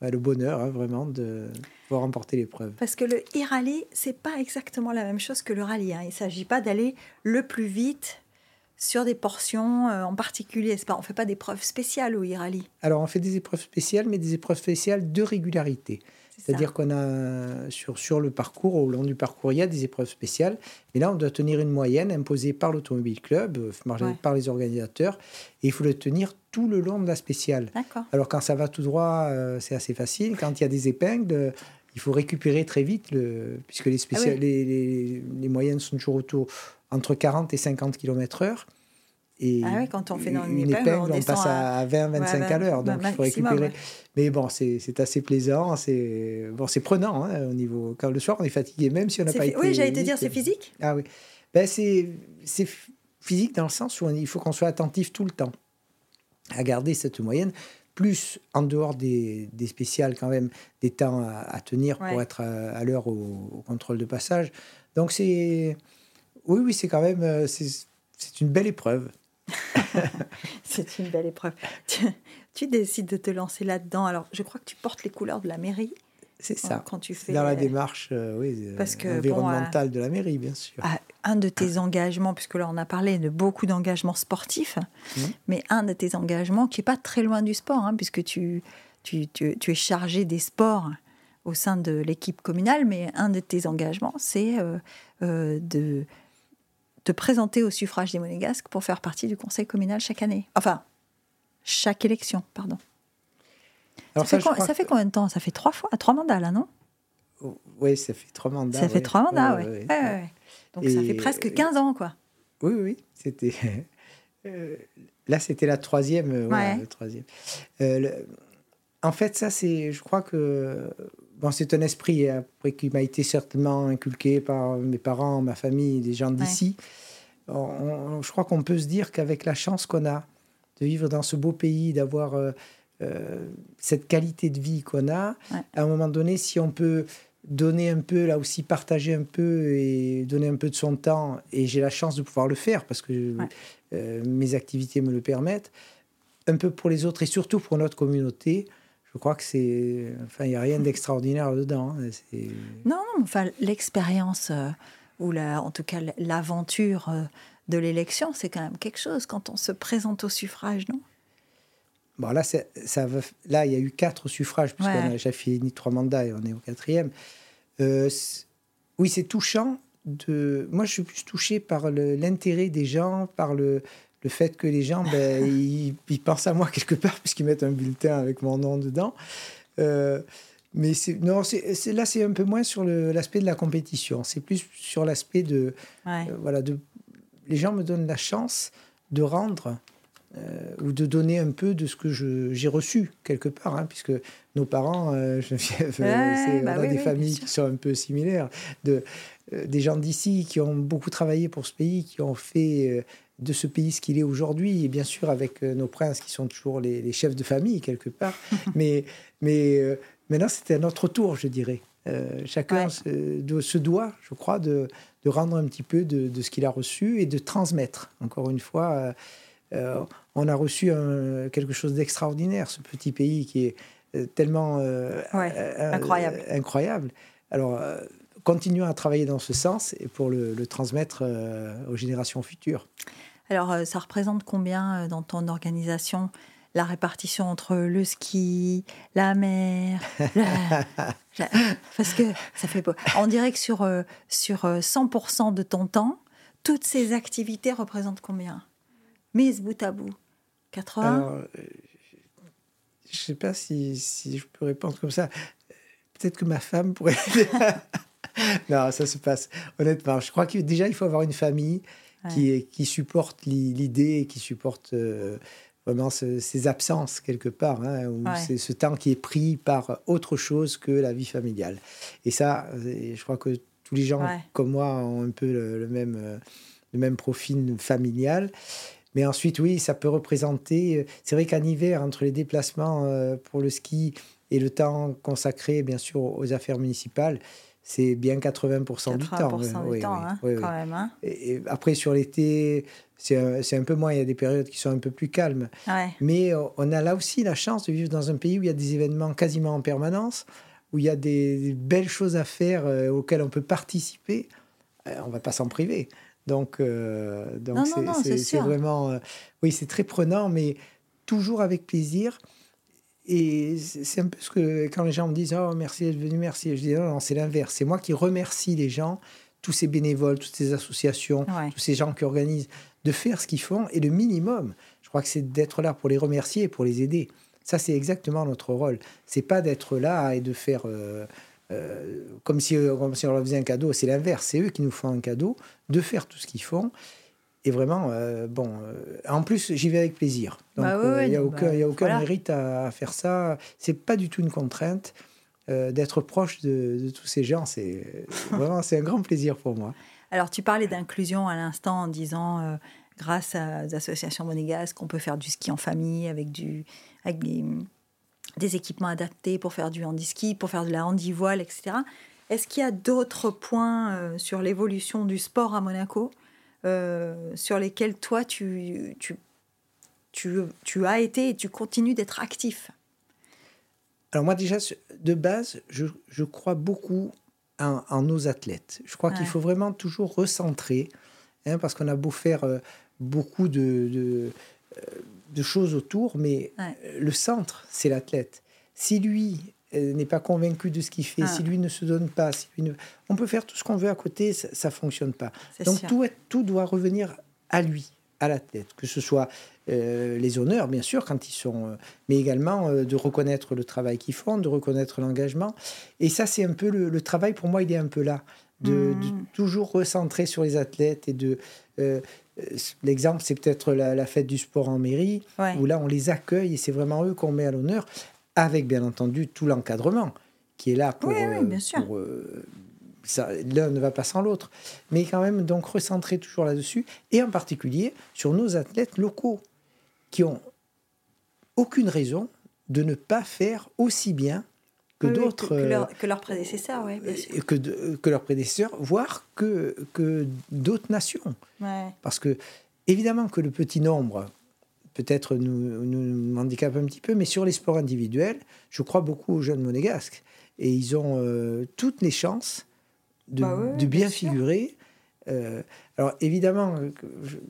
bah, le bonheur hein, vraiment de pouvoir remporter l'épreuve. Parce que le e-rallye, c'est pas exactement la même chose que le rallye. Hein. Il ne s'agit pas d'aller le plus vite sur des portions euh, en particulier. Pas, on ne fait pas d'épreuves spéciales au e-rallye. Alors on fait des épreuves spéciales, mais des épreuves spéciales de régularité. C'est-à-dire qu'on a sur, sur le parcours, au long du parcours, il y a des épreuves spéciales. Mais là, on doit tenir une moyenne imposée par l'Automobile Club, euh, par les organisateurs. Et il faut le tenir tout le long de la spéciale. Alors quand ça va tout droit, euh, c'est assez facile. Quand il y a des épingles, il faut récupérer très vite, le, puisque les, ah les, les, les, moyennes sont toujours autour entre 40 et 50 km/h. Et ah oui, quand on fait dans une, épingle, on, passe à 20-25 à l'heure. Donc, il faut récupérer. Mais bon, c'est assez plaisant. C'est bon, prenant hein, au niveau. Quand le soir, on est fatigué, même si on n'a pas été. Oui, j'allais te dire, c'est physique? Ah oui. ben, c'est physique dans le sens où il faut qu'on soit attentif tout le temps à garder cette moyenne, plus en dehors des, des spéciales quand même, des temps à, tenir pour être à, l'heure au, contrôle de passage. Donc c'est... Oui, oui, c'est quand même... Euh, c'est une belle épreuve. c'est une belle épreuve. Tu, tu, décides de te lancer là-dedans. Alors, je crois que tu portes les couleurs de la mairie. C'est ça. Quand tu fais dans la démarche euh, oui, euh, environnementale de la mairie, bien sûr. Un de tes engagements, puisque là on a parlé de beaucoup d'engagements sportifs, mmh. mais un de tes engagements qui est pas très loin du sport, hein, puisque tu, tu, tu, tu, es chargé des sports au sein de l'équipe communale, mais un de tes engagements, c'est euh, de te présenter au suffrage des Monégasques pour faire partie du conseil communal chaque année. Enfin, chaque élection, pardon ça, fait, combien de temps? Ça fait trois fois, trois mandats là, non? Oui, ça fait trois mandats. Ça fait trois mandats, oui. Donc ça fait presque 15 ans, quoi. Oui, oui, c'était. Euh, là, c'était la troisième. Euh, troisième. Euh, en fait, ça, c'est. Je crois que. Bon, c'est un esprit après qui m'a été certainement inculqué par mes parents, ma famille, des gens d'ici. je crois qu'on peut se dire qu'avec la chance qu'on a de vivre dans ce beau pays, d'avoir euh, cette qualité de vie qu'on a, à un moment donné, si on peut donner un peu, là aussi partager un peu et donner un peu de son temps, et j'ai la chance de pouvoir le faire parce que euh, mes activités me le permettent, un peu pour les autres et surtout pour notre communauté, je crois que c'est. Enfin, il n'y a rien d'extraordinaire dedans. Hein, non, non, enfin, l'expérience, euh, ou la, en tout cas l'aventure de l'élection, c'est quand même quelque chose quand on se présente au suffrage, non? Bon, là, ça là, il y a eu quatre suffrages, puisqu'on a déjà fini trois mandats et on est au quatrième. Euh, oui, c'est touchant. De... Moi, je suis plus touché par l'intérêt des gens, par le, le fait que les gens, ben, ils, pensent à moi quelque part, puisqu'ils mettent un bulletin avec mon nom dedans. Euh, mais non, c'est là, c'est un peu moins sur l'aspect de la compétition. C'est plus sur l'aspect de, euh, voilà, de. Les gens me donnent la chance de rendre euh, ou de donner un peu de ce que j'ai reçu quelque part, hein, puisque nos parents, euh, c'est bah des familles qui sont un peu similaires, de, des gens d'ici qui ont beaucoup travaillé pour ce pays, qui ont fait de ce pays ce qu'il est aujourd'hui, et bien sûr avec nos princes qui sont toujours les, chefs de famille quelque part, mais, mais maintenant c'était à notre tour, je dirais. chacun se, doit, je crois, de, de, rendre un petit peu de, de ce qu'il a reçu et de transmettre, encore une fois. Euh, on a reçu quelque chose d'extraordinaire, ce petit pays qui est euh, tellement euh, incroyable. incroyable. Alors, continuons à travailler dans ce sens et pour le, transmettre aux générations futures. Alors, ça représente combien dans ton organisation la répartition entre le ski, la mer, parce que ça fait On dirait que sur, sur 100% de ton temps, toutes ces activités représentent combien? Mise bout à bout 80 euh, Je ne sais pas si, si, je peux répondre comme ça. Peut-être que ma femme pourrait. non, ça se passe. Honnêtement, je crois que déjà, il faut avoir une famille qui, qui supporte l'idée, qui supporte euh, vraiment ces absences quelque part, hein, ou c'est ce temps qui est pris par autre chose que la vie familiale. Et ça, je crois que tous les gens comme moi ont un peu le, même, euh, le même profil familial. Mais ensuite, oui, ça peut représenter. Euh, c'est vrai qu'en hiver, entre les déplacements euh, pour le ski et le temps consacré, bien sûr, aux affaires municipales, c'est bien 80%, du temps. du temps, hein, quand même. Hein. Et, après, sur l'été, c'est un, peu moins. Il y a des périodes qui sont un peu plus calmes. Mais euh, on a là aussi la chance de vivre dans un pays où il y a des événements quasiment en permanence, où il y a des, belles choses à faire auxquelles on peut participer. on ne va pas s'en priver. Donc, euh, donc c'est vraiment. Euh, oui, c'est très prenant, mais toujours avec plaisir. Et c'est un peu ce que quand les gens me disent Oh, merci d'être venu, merci. Je dis Non, non, c'est l'inverse. C'est moi qui remercie les gens, tous ces bénévoles, toutes ces associations, tous ces gens qui organisent, de faire ce qu'ils font. Et le minimum, je crois que c'est d'être là pour les remercier et pour les aider. Ça, c'est exactement notre rôle. C'est pas d'être là et de faire. Euh, euh, comme, si, comme si on leur faisait un cadeau. C'est l'inverse, c'est eux qui nous font un cadeau de faire tout ce qu'ils font. Et vraiment, euh, bon, euh, en plus, j'y vais avec plaisir. Donc, bah il n'y a, aucun, a aucun mérite à, faire ça. C'est pas du tout une contrainte. D'être proche de, tous ces gens, c'est vraiment c'est un grand plaisir pour moi. Alors, tu parlais d'inclusion à l'instant en disant, euh, grâce aux associations monégasques, qu'on peut faire du ski en famille avec, du, avec des, équipements adaptés pour faire du handiski, pour faire de la handivoile, etc. Est-ce qu'il y a d'autres points euh, sur l'évolution du sport à Monaco? euh, sur lesquels toi, tu, tu, tu, tu as été et tu continues d'être actif alors moi déjà, de base, je, je crois beaucoup en, nos athlètes. Je crois qu'il faut vraiment toujours recentrer, hein, parce qu'on a beau faire euh, beaucoup de, de, euh, de, choses autour, mais le centre, c'est l'athlète. Si lui euh, n'est pas convaincu de ce qu'il fait, si ah. lui ne se donne pas, si lui ne... on peut faire tout ce qu'on veut à côté, ça ne fonctionne pas. Donc tout, tout doit revenir à lui, à l'athlète, que ce soit euh, les honneurs, bien sûr, quand ils sont, euh, mais également euh, de reconnaître le travail qu'ils font, de reconnaître l'engagement. Et ça, c'est un peu le, travail, pour moi, il est un peu là, de, mmh. toujours recentrer sur les athlètes et de. L'exemple, c'est peut-être la, fête du sport en mairie, où là, on les accueille et c'est vraiment eux qu'on met à l'honneur, avec bien entendu tout l'encadrement qui est là pour, pour l'un ne va pas sans l'autre. Mais quand même, donc recentrer toujours là-dessus, et en particulier sur nos athlètes locaux qui ont aucune raison de ne pas faire aussi bien que d'autres. Que, leurs prédécesseurs, oui, bien sûr. Que, que leurs prédécesseurs, voire que, que d'autres nations. Parce que, évidemment, que le petit nombre, peut-être nous, nous handicape un petit peu, mais sur les sports individuels, je crois beaucoup aux jeunes monégasques. Et ils ont euh, toutes les chances de, bah de bien, figurer. Euh, alors, évidemment,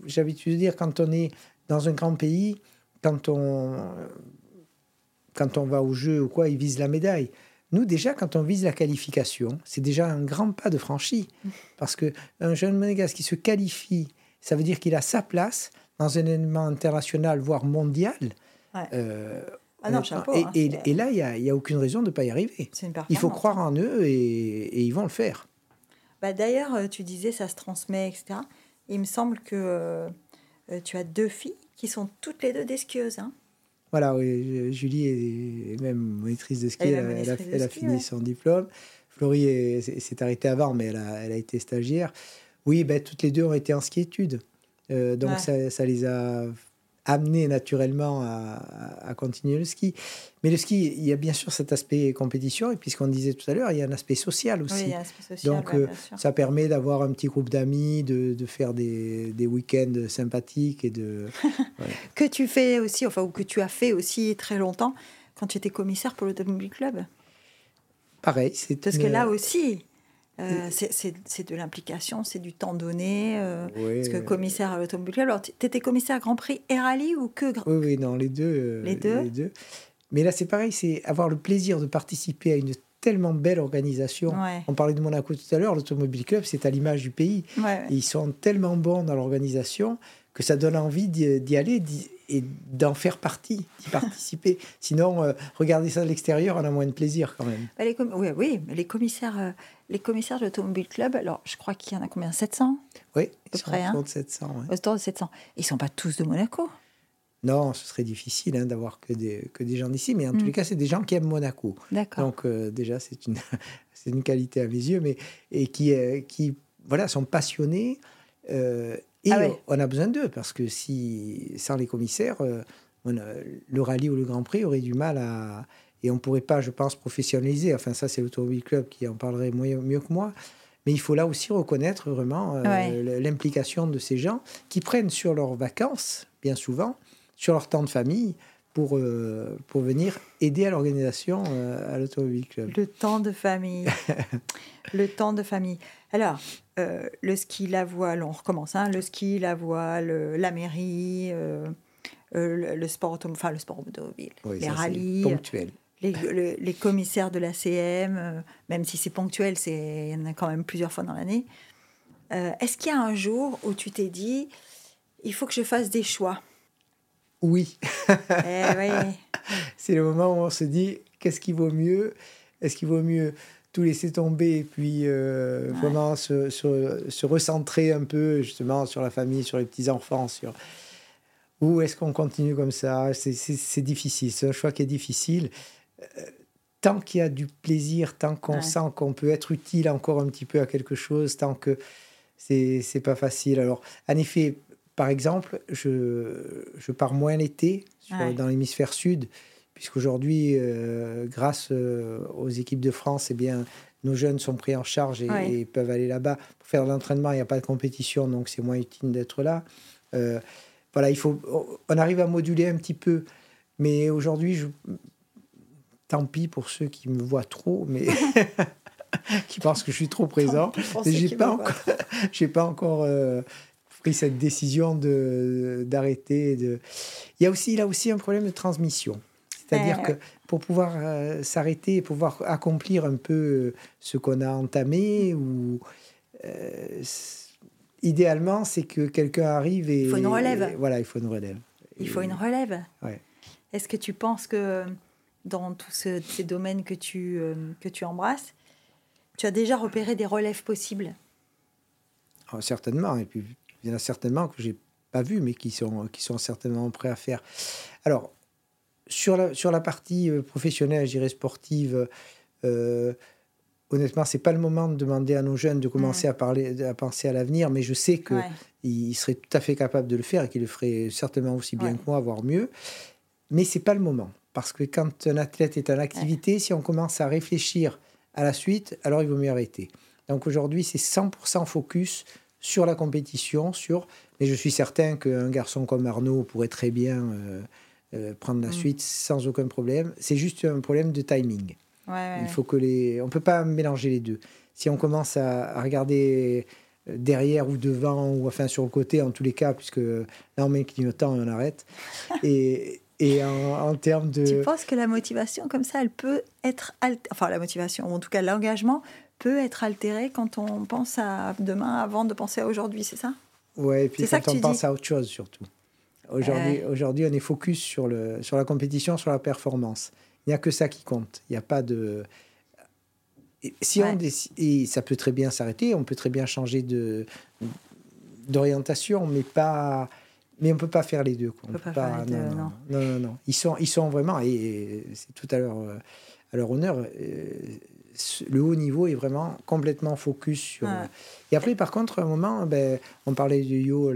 j'ai l'habitude de dire, quand on est dans un grand pays, quand on, quand on va au jeu ou quoi, ils visent la médaille. Nous, déjà, quand on vise la qualification, c'est déjà un grand pas de franchi. Parce qu'un jeune monégasque qui se qualifie, ça veut dire qu'il a sa place dans un événement international, voire mondial. Euh, ah non, chapeau, et, hein, et, là, il n'y a, a, aucune raison de ne pas y arriver. Il faut croire en eux et, et, ils vont le faire. Bah, D'ailleurs, euh, tu disais ça se transmet, etc. Il me semble que euh, tu as deux filles qui sont toutes les deux des skieuses. Hein. Voilà, oui, Julie est même monitrice de ski, elle, a, fini son diplôme. Florie s'est arrêtée avant, mais elle a, elle a été stagiaire. Oui, ben, toutes les deux ont été en ski-études. Euh, donc ça, ça, les a amener naturellement à, continuer le ski. Mais le ski, il y a bien sûr cet aspect compétition, et puis ce qu'on disait tout à l'heure, il y a un aspect social aussi. Donc euh, ça permet d'avoir un petit groupe d'amis, de, de, faire des, des week-ends sympathiques et de... que tu fais aussi, enfin, ou que tu as fait aussi très longtemps quand tu étais commissaire pour l'Automobile Club? Pareil, c'est... Parce que là aussi, euh, c'est de l'implication, c'est du temps donné. Euh, parce que commissaire à l'automobile club, alors tu étais commissaire Grand Prix et rallye ou que Oui, oui, non, les deux. Euh, les, deux. les, deux. Mais là, c'est pareil, c'est avoir le plaisir de participer à une tellement belle organisation. On parlait de Monaco tout à l'heure, l'automobile club, c'est à l'image du pays. ils sont tellement bons dans l'organisation que ça donne envie d'y aller et d'en faire partie, d'y participer. Sinon, euh, regarder ça de l'extérieur, on a moins de plaisir quand même. Bah, les oui, oui, mais les commissaires, euh, les commissaires de l'Automobile Club, alors je crois qu'il y en a combien? 700 Oui. Hein? Autour de 700. Autour de 700. Ils ne sont pas tous de Monaco? Non, ce serait difficile hein, d'avoir que des, que des gens d'ici, mais en tous mm. les cas, c'est des gens qui aiment Monaco. D'accord. Donc, euh, déjà, c'est une, une qualité à mes yeux, mais, et qui, qui voilà, sont passionnés et ah on a besoin d'eux, parce que si, sans les commissaires, euh, le rallye ou le Grand Prix aurait du mal à... Et on ne pourrait pas, je pense, professionnaliser. Enfin, ça, c'est l'Automobile Club qui en parlerait mieux, mieux, que moi. Mais il faut là aussi reconnaître vraiment euh, l'implication de ces gens qui prennent sur leurs vacances, bien souvent, sur leur temps de famille, pour, euh, pour venir aider à l'organisation à l'Automobile Club. Le temps de famille. le temps de famille. Alors, euh, le ski, la voile, on recommence, hein, le ski, la voile, euh, la mairie, euh, le, sport automobile, enfin le sport automobile, les rallyes, les, les, commissaires de la CM, même si c'est ponctuel, il y en a quand même plusieurs fois dans l'année. Est-ce qu'il y a un jour où tu t'es dit, il faut que je fasse des choix? Oui. Eh oui. C'est le moment où on se dit, qu'est-ce qui vaut mieux? Est-ce qu'il vaut mieux tout laisser tomber et puis euh, vraiment se, se, recentrer un peu justement sur la famille, sur les petits-enfants, sur où est-ce qu'on continue comme ça? C'est difficile, c'est un choix qui est difficile. Euh, tant qu'il y a du plaisir, tant qu'on sent qu'on peut être utile encore un petit peu à quelque chose, tant que c'est pas facile. Alors, en effet, par exemple, je, je pars moins l'été dans l'hémisphère sud, puisqu'aujourd'hui, euh, grâce euh, aux équipes de France, eh bien, nos jeunes sont pris en charge et, peuvent aller là-bas. Pour faire de l'entraînement, il n'y a pas de compétition, donc c'est moins utile d'être là. Euh, voilà, il faut, on arrive à moduler un petit peu, mais aujourd'hui, je, tant pis pour ceux qui me voient trop, mais qui pensent que je suis trop présent. J'ai pas, encore, j'ai pas encore pris cette décision d'arrêter. De... Il y a aussi là aussi un problème de transmission. C'est-à-dire que pour pouvoir euh, s'arrêter, pouvoir accomplir un peu euh, ce qu'on a entamé, ou euh, idéalement, c'est que quelqu'un arrive et. Il faut une relève. voilà, il faut une relève. Il faut une relève. Est-ce que tu penses que dans tous ces domaines que tu, que tu embrasses, tu as déjà repéré des relèves possibles? Oh, Certainement. Et puis, il y en a certainement que j'ai pas vu, mais qui sont, qui sont certainement prêts à faire. Alors, sur la, sur la partie euh, professionnelle, je dirais sportive, euh, honnêtement, c'est pas le moment de demander à nos jeunes de commencer à, parler, à penser à l'avenir, mais je sais qu'ils il seraient tout à fait capables de le faire et qu'ils le feraient certainement aussi bien que moi, voire mieux. Mais c'est pas le moment. Parce que quand un athlète est en activité, si on commence à réfléchir à la suite, alors il vaut mieux arrêter. Donc aujourd'hui, c'est 100% focus sur la compétition, sur. Mais je suis certain qu'un garçon comme Arnaud pourrait très bien euh, euh, prendre la mm. suite sans aucun problème. C'est juste un problème de timing. Il faut que les, on peut pas mélanger les deux. Si on commence à, regarder euh, derrière ou devant ou enfin sur le côté, en tous les cas, puisque là on met le clignotant et on arrête. et et en, termes de... Tu penses que la motivation comme ça, elle peut être... Enfin, la motivation, ou en tout cas l'engagement, peut être altéré quand on pense à demain avant de penser à aujourd'hui, c'est ça? Ouais, et puis quand on pense à autre chose surtout. Aujourd'hui, aujourd'hui, on est focus sur, le, sur la compétition, sur la performance. Il n'y a que ça qui compte. Il n'y a pas de. si on et ça peut très bien s'arrêter, on peut très bien changer de d'orientation, mais pas. Mais on peut pas faire les deux. On, peut pas, non, non, non, non, Ils sont, ils sont vraiment, et c'est tout à l'heure à leur honneur, euh, le haut niveau est vraiment complètement focus sur. Et après, par contre, à un moment, ben, on parlait du Yo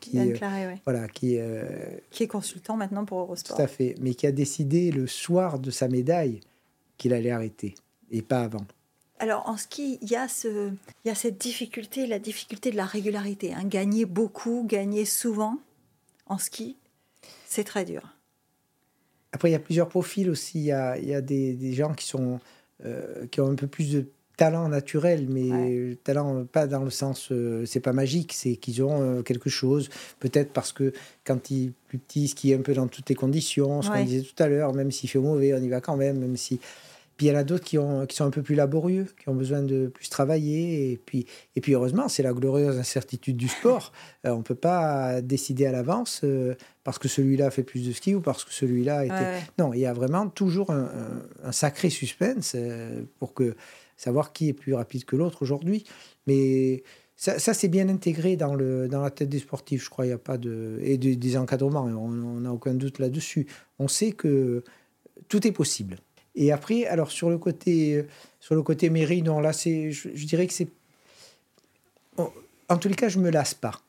qui, euh, voilà, qui, euh, qui est consultant maintenant pour Eurosport. Tout à fait, mais qui a décidé le soir de sa médaille qu'il allait arrêter et pas avant. Alors en ski, il y a ce, il y a cette difficulté, la difficulté de la régularité. Hein. Gagner beaucoup, gagner souvent en ski, c'est très dur. Après, il y a plusieurs profils aussi. Il y a, il y a des, des gens qui sont euh, qui ont un peu plus de talent naturel, mais talent pas dans le sens, euh, c'est pas magique, c'est qu'ils ont euh, quelque chose, peut-être parce que quand ils plus petits, skient un peu dans toutes les conditions, ce qu'on disait tout à l'heure, même s'il fait mauvais, on y va quand même, même si puis il y en a d'autres qui, ont, qui sont un peu plus laborieux, qui ont besoin de plus travailler. Et puis, et puis heureusement, c'est la glorieuse incertitude du sport. Euh, on ne peut pas décider à l'avance euh, parce que celui-là fait plus de ski ou parce que celui-là était. Non, il y a vraiment toujours un, sacré suspense euh, pour que savoir qui est plus rapide que l'autre aujourd'hui. Mais ça, ça c'est bien intégré dans, le, dans la tête des sportifs, je crois. Il y a pas de. Et des encadrements, on n'a aucun doute là-dessus. On sait que tout est possible. Et après, alors sur le côté, sur le côté mairie, non, là, c'est, je, dirais que c'est. En tous les cas, je me lasse pas.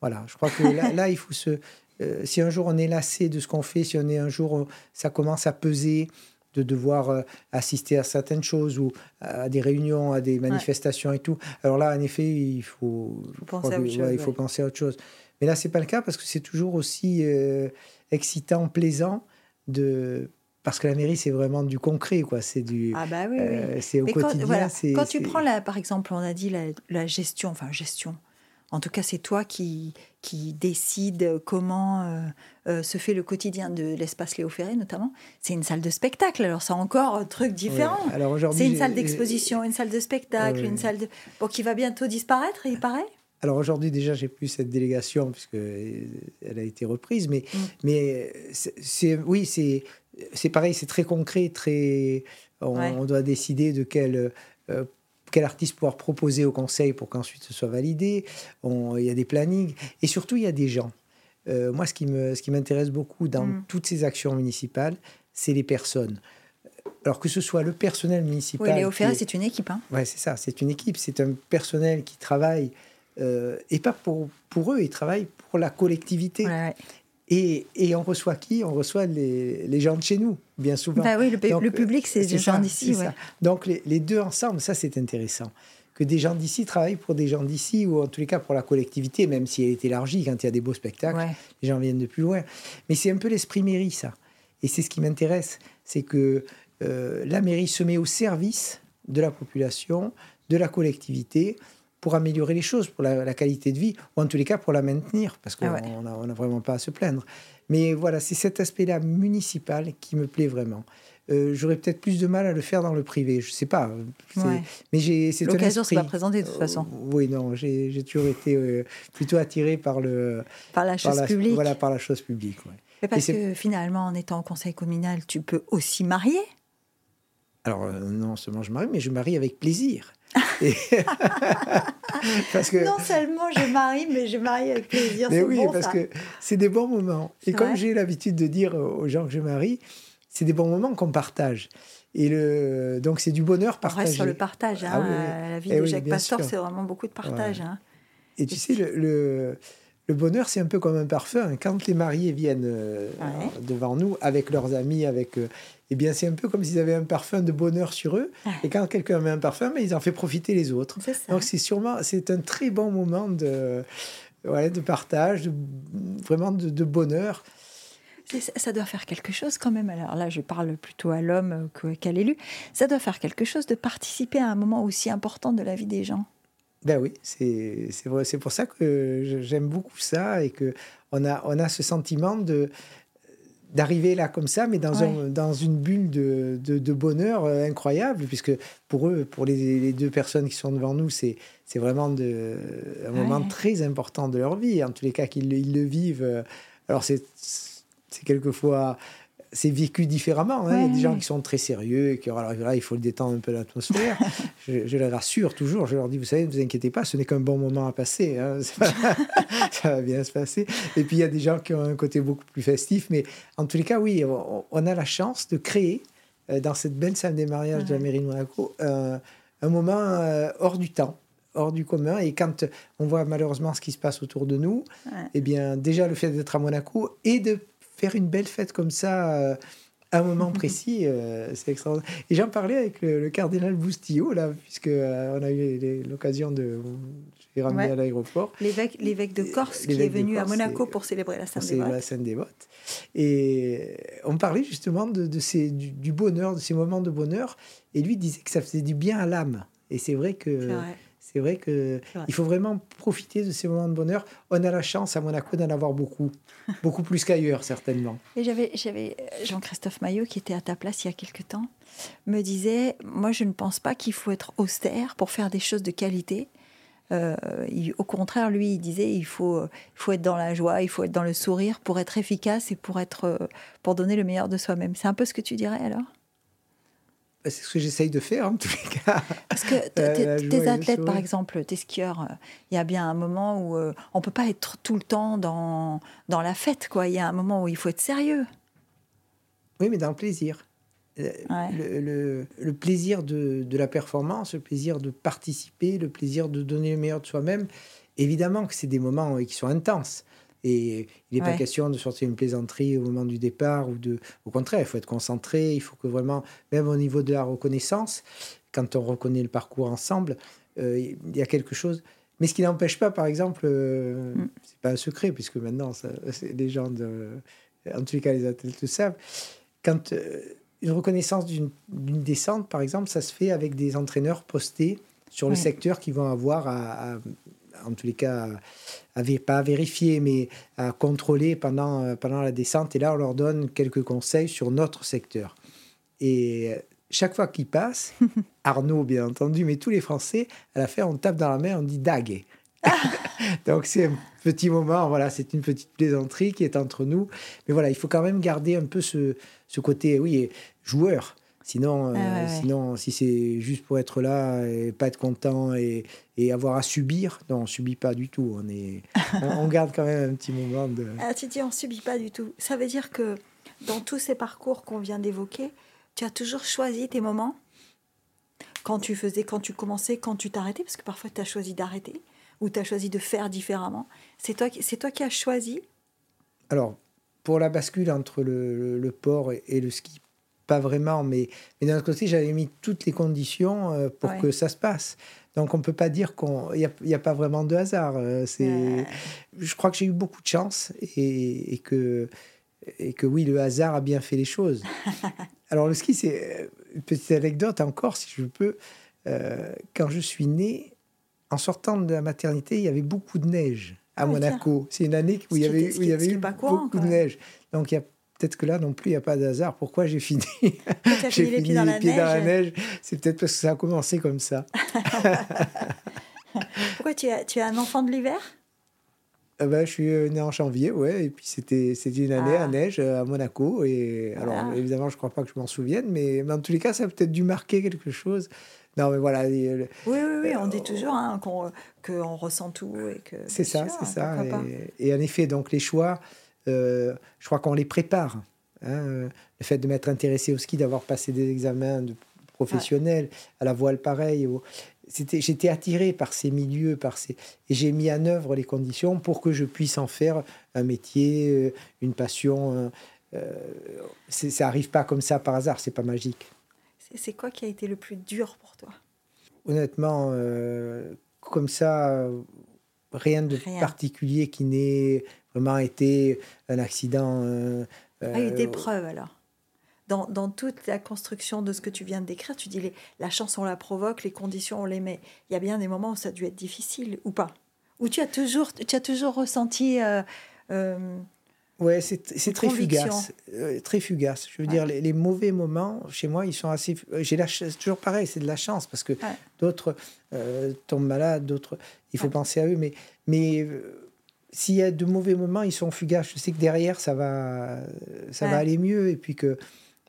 Voilà, je crois que là, il faut se. Euh, si un jour on est lassé de ce qu'on fait, si on est un jour, ça commence à peser de devoir euh, assister à certaines choses ou à des réunions, à des manifestations et tout. Alors là, en effet, il faut, penser, à autre chose, il faut penser à autre chose. Mais là, c'est pas le cas parce que c'est toujours aussi euh, excitant, plaisant de parce que la mairie, c'est vraiment du concret, quoi. C'est du. Ah bah oui, euh, c'est au quotidien. Quand tu prends, la, par exemple, on a dit la, gestion, enfin gestion. En tout cas, c'est toi qui, qui décide comment euh, euh, se fait le quotidien de l'espace Léo Ferré, notamment. C'est une salle de spectacle, alors c'est encore un truc différent. c'est une salle d'exposition, une salle de spectacle, une salle de... Bon, qui va bientôt disparaître, il paraît? Alors aujourd'hui déjà j'ai plus cette délégation puisque elle a été reprise, mais mm. mais c'est oui c'est c'est pareil, c'est très concret, très. On, doit décider de quel, euh, quel artiste pouvoir proposer au conseil pour qu'ensuite ce soit validé. Il y a des plannings et surtout il y a des gens. Euh, moi, ce qui me, ce qui m'intéresse beaucoup dans mm. toutes ces actions municipales, c'est les personnes. alors que ce soit le personnel municipal. Oui, Léo Ferré, c'est une équipe. Hein. Oui, c'est ça, c'est une équipe. C'est un personnel qui travaille, euh, et pas pour, pour eux, ils travaillent pour la collectivité. Et, et, on reçoit qui? On reçoit les, les, gens de chez nous, bien souvent. Bah oui, le, le public, c'est des gens d'ici. Donc les, les, deux ensemble, ça c'est intéressant. Que des gens d'ici travaillent pour des gens d'ici, ou en tous les cas pour la collectivité, même si elle est élargie quand il y a des beaux spectacles, les gens viennent de plus loin. Mais c'est un peu l'esprit mairie, ça. Et c'est ce qui m'intéresse, c'est que euh, la mairie se met au service de la population, de la collectivité, pour améliorer les choses, pour la, qualité de vie, ou en tous les cas pour la maintenir, parce qu'on ah n'a vraiment pas à se plaindre. Mais voilà, c'est cet aspect-là municipal qui me plaît vraiment. Euh, j'aurais peut-être plus de mal à le faire dans le privé, je sais pas. Mais j'ai l'occasion s'est pas présentée de toute façon. Euh, oui, non, j'ai toujours été plutôt attiré par le par la chose publique. Voilà, par la chose publique. Mais parce que finalement, en étant au conseil communal, tu peux aussi marier? Alors, euh, non seulement je marie, mais je marie avec plaisir. parce que... Non seulement je marie, mais je marie avec plaisir. Mais oui, parce que c'est des bons moments. Et comme j'ai l'habitude de dire aux gens que je marie, c'est des bons moments qu'on partage. Et le... donc c'est du bonheur partagé. On reste sur le partage. Hein. Ah La vie eh de Jacques Pastor, c'est vraiment beaucoup de partage. Hein. Et tu sais, le, le bonheur, c'est un peu comme un parfum. Quand les mariés viennent euh, devant nous avec leurs amis, avec, euh, eh bien, c'est un peu comme s'ils avaient un parfum de bonheur sur eux. Et quand quelqu'un met un parfum, mais ils en fait profiter les autres. Donc c'est sûrement, c'est un très bon moment de, ouais, de partage, de, vraiment de, bonheur. Ça doit faire quelque chose quand même. Alors là, je parle plutôt à l'homme qu'à l'élu. Ça doit faire quelque chose de participer à un moment aussi important de la vie des gens. Ben oui, c'est vrai. C'est pour ça que j'aime beaucoup ça et que on a, on a ce sentiment de d'arriver là comme ça, mais dans, un, dans une bulle de, de, bonheur euh, incroyable, puisque pour eux, pour les, les, deux personnes qui sont devant nous, c'est vraiment de, un moment très important de leur vie. En tous les cas, qu'ils ils le vivent. Alors, c'est quelquefois c'est vécu différemment. Hein. Il y a des gens qui sont très sérieux et qui, alors là, il faut le détendre un peu l'atmosphère. je, je, les rassure toujours. Je leur dis, vous savez, ne vous inquiétez pas, ce n'est qu'un bon moment à passer. Hein. Ça va bien se passer. Et puis, il y a des gens qui ont un côté beaucoup plus festif. Mais en tous les cas, oui, on, a la chance de créer, euh, dans cette belle salle des mariages de la mairie de Monaco, un moment euh, hors du temps hors du commun. Et quand on voit malheureusement ce qui se passe autour de nous, eh bien, déjà le fait d'être à Monaco et de faire une belle fête comme ça euh, à un moment précis, euh, c'est extraordinaire. Et j'en parlais avec le, cardinal Boustillot, là, puisque euh, on a eu l'occasion de... J'ai ramené à l'aéroport. L'évêque, l'évêque de Corse qui est venu à Monaco pour célébrer la Sainte Dévote. la Sainte Dévote. Et on parlait justement de, de ces, du, bonheur, de ces moments de bonheur. Et lui disait que ça faisait du bien à l'âme. Et c'est vrai que... C'est vrai que il faut vraiment profiter de ces moments de bonheur. On a la chance à Monaco d'en avoir beaucoup, beaucoup plus qu'ailleurs certainement. Et j'avais, j'avais euh, Jean-Christophe Maillot qui était à ta place il y a quelque temps me disait, moi je ne pense pas qu'il faut être austère pour faire des choses de qualité. Euh, au contraire, lui, il disait il faut, faut être dans la joie, il faut être dans le sourire pour être efficace et pour être, euh, pour donner le meilleur de soi-même. C'est un peu ce que tu dirais alors? C'est ce que j'essaye de faire en tous les cas. Parce que euh, tes athlètes, par exemple, tes skieurs, euh, il y a bien un moment où euh, on peut pas être tout le temps dans, dans la fête. quoi. Il y a un moment où il faut être sérieux. Oui, mais dans le plaisir. Le, le, plaisir de, de, la performance, le plaisir de participer, le plaisir de donner le meilleur de soi-même. Évidemment que c'est des moments qui sont intenses. Et il n'est pas question de sortir une plaisanterie au moment du départ ou de. Au contraire, il faut être concentré. Il faut que vraiment, même au niveau de la reconnaissance, quand on reconnaît le parcours ensemble, euh, il y a quelque chose. Mais ce qui n'empêche pas, par exemple, euh, mm. c'est pas un secret puisque maintenant ça, les gens, de, en tous les cas les athlètes le savent, quand euh, une reconnaissance d'une descente, par exemple, ça se fait avec des entraîneurs postés sur le secteur qui vont avoir à, en tous les cas, à, pas à vérifier, mais à contrôler pendant, euh, pendant la descente. Et là, on leur donne quelques conseils sur notre secteur. Et chaque fois qu'ils passent, Arnaud, bien entendu, mais tous les Français, à la fin, on tape dans la main, on dit dague. Donc c'est un petit moment, voilà, c'est une petite plaisanterie qui est entre nous. Mais voilà, il faut quand même garder un peu ce, ce côté, oui, joueur. Sinon, euh, ah sinon si c'est juste pour être là et pas être content et, et avoir à subir, non, on subit pas du tout. On, est, on, garde quand même un petit moment de. Ah, tu dis on subit pas du tout. Ça veut dire que dans tous ces parcours qu'on vient d'évoquer, tu as toujours choisi tes moments quand tu faisais, quand tu commençais, quand tu t'arrêtais, parce que parfois tu as choisi d'arrêter ou tu as choisi de faire différemment. C'est toi, c'est toi qui as choisi Alors, pour la bascule entre le, le, port et, le ski, pas vraiment, mais, mais d'un autre côté, j'avais mis toutes les conditions euh, pour que ça se passe. Donc on ne peut pas dire qu'il n'y a, a, pas vraiment de hasard. Euh, c'est, Je crois que j'ai eu beaucoup de chance et, et, que, et que oui, le hasard a bien fait les choses. Alors le ski, c'est une petite anecdote encore, si je peux. Euh, quand je suis né, en sortant de la maternité, il y avait beaucoup de neige à ah Monaco. C'est une année où il y avait, où il y avait eu beaucoup de neige. Donc il y a peut-être que là non plus, il n'y a pas de hasard. Pourquoi j'ai fini? J'ai fini les pieds, dans, la neige. C'est peut-être parce que ça a commencé comme ça. Pourquoi tu as, tu as un enfant de l'hiver? Ah ben, je suis euh, né en janvier, ouais, et puis c'était une année à ah. neige euh, à Monaco. Et alors, évidemment, je ne crois pas que je m'en souvienne, mais, mais, en tous les cas, ça a peut-être dû marquer quelque chose. Non, mais voilà. oui, oui, oui, on dit toujours hein, qu'on ressent tout. C'est ça, c'est ça. Et, et, en effet, donc les choix, euh, je crois qu'on les prépare. Hein, le fait de m'être intéressé au ski, d'avoir passé des examens de professionnels, à la voile pareil. J'étais attiré par ces milieux, par ces, et j'ai mis en œuvre les conditions pour que je puisse en faire un métier, euh, une passion. Euh, ça n'arrive pas comme ça par hasard, c'est pas magique. C'est quoi qui a été le plus dur pour toi? Honnêtement, comme ça, rien de particulier qui n'ait vraiment été un accident. Euh, ah, il y a eu des preuves alors dans, dans, toute la construction de ce que tu viens de décrire, tu dis les, la chance on la provoque, les conditions on les met. Il y a bien des moments où ça a dû être difficile ou pas? Ou tu as toujours, tu as toujours ressenti. Euh, euh Ouais, c'est très fugace, euh, très fugace. Je veux dire, les, mauvais moments chez moi, ils sont assez. J'ai toujours pareil, c'est de la chance parce que d'autres tombent malades, d'autres, il faut penser à eux, mais mais s'il y a de mauvais moments, ils sont fugaces. Je sais que derrière, ça va, ça va aller mieux. Et puis que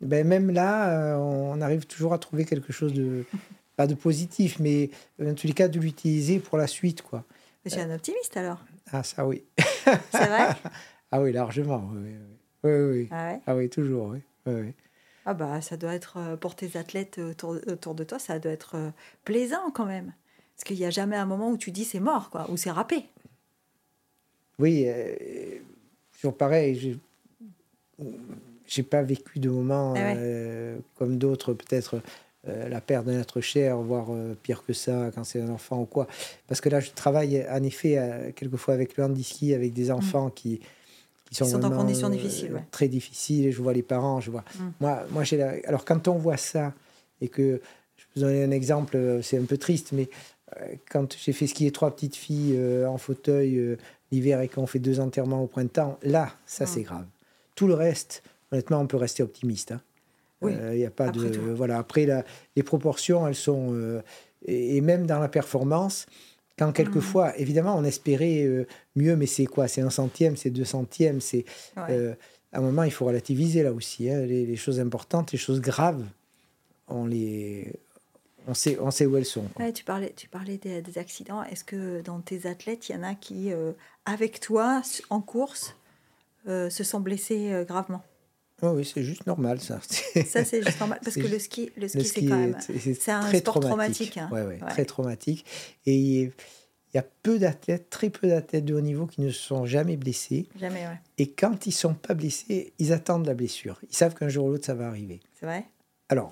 ben, même là, euh, on arrive toujours à trouver quelque chose de, pas de positif, mais en tous les cas, de l'utiliser pour la suite. quoi. Tu es un optimiste alors Ah, ça oui. C'est vrai? Ah oui, largement. Oui, oui. oui, Ah, ah, oui toujours. Oui. oui, Ah bah, ça doit être, euh, pour tes athlètes autour, autour de toi, ça doit être euh, plaisant quand même. Parce qu'il n'y a jamais un moment où tu dis c'est mort, quoi, ou c'est râpé. Oui, euh, toujours pareil. J'ai pas vécu de moments ah euh, comme d'autres, peut-être euh, la perte d'un être cher, voire pire que ça quand c'est un enfant ou quoi. Parce que là, je travaille en effet quelquefois avec le handiski, avec des mmh. enfants qui, qui sont, sont en conditions difficiles. Très difficiles. Et je vois les parents, je vois. Mmh. Moi, moi j'ai Alors, quand on voit ça, et que je vous donne un exemple, c'est un peu triste, mais quand j'ai fait skier trois petites filles en fauteuil l'hiver et qu'on fait deux enterrements au printemps, là, ça c'est grave. Tout le reste, honnêtement, on peut rester optimiste. Hein. Oui. Il euh, a pas après de voilà. Après, la, les proportions, elles sont euh, et, même dans la performance. Quand quelquefois, mmh. évidemment, on espérait euh, mieux, mais c'est quoi? C'est un centième, c'est deux centièmes, c'est à un moment il faut relativiser là aussi. Hein. les, les, choses importantes, les choses graves, on les on sait, on sait où elles sont. tu parlais, tu parlais des, accidents. Est-ce que dans tes athlètes, il y en a qui, euh, avec toi, en course, euh, se sont blessés euh, gravement? Oui, c'est juste normal, ça. ça, c'est juste normal. Parce que le ski, le ski, c'est quand même. C'est un sport traumatique. Hein. Ouais, très traumatique. Et il y a peu d'athlètes, très peu d'athlètes de haut niveau qui ne se sont jamais blessés. Jamais, ouais. Et quand ils ne sont pas blessés, ils attendent la blessure. Ils savent qu'un jour ou l'autre, ça va arriver. C'est vrai? Alors,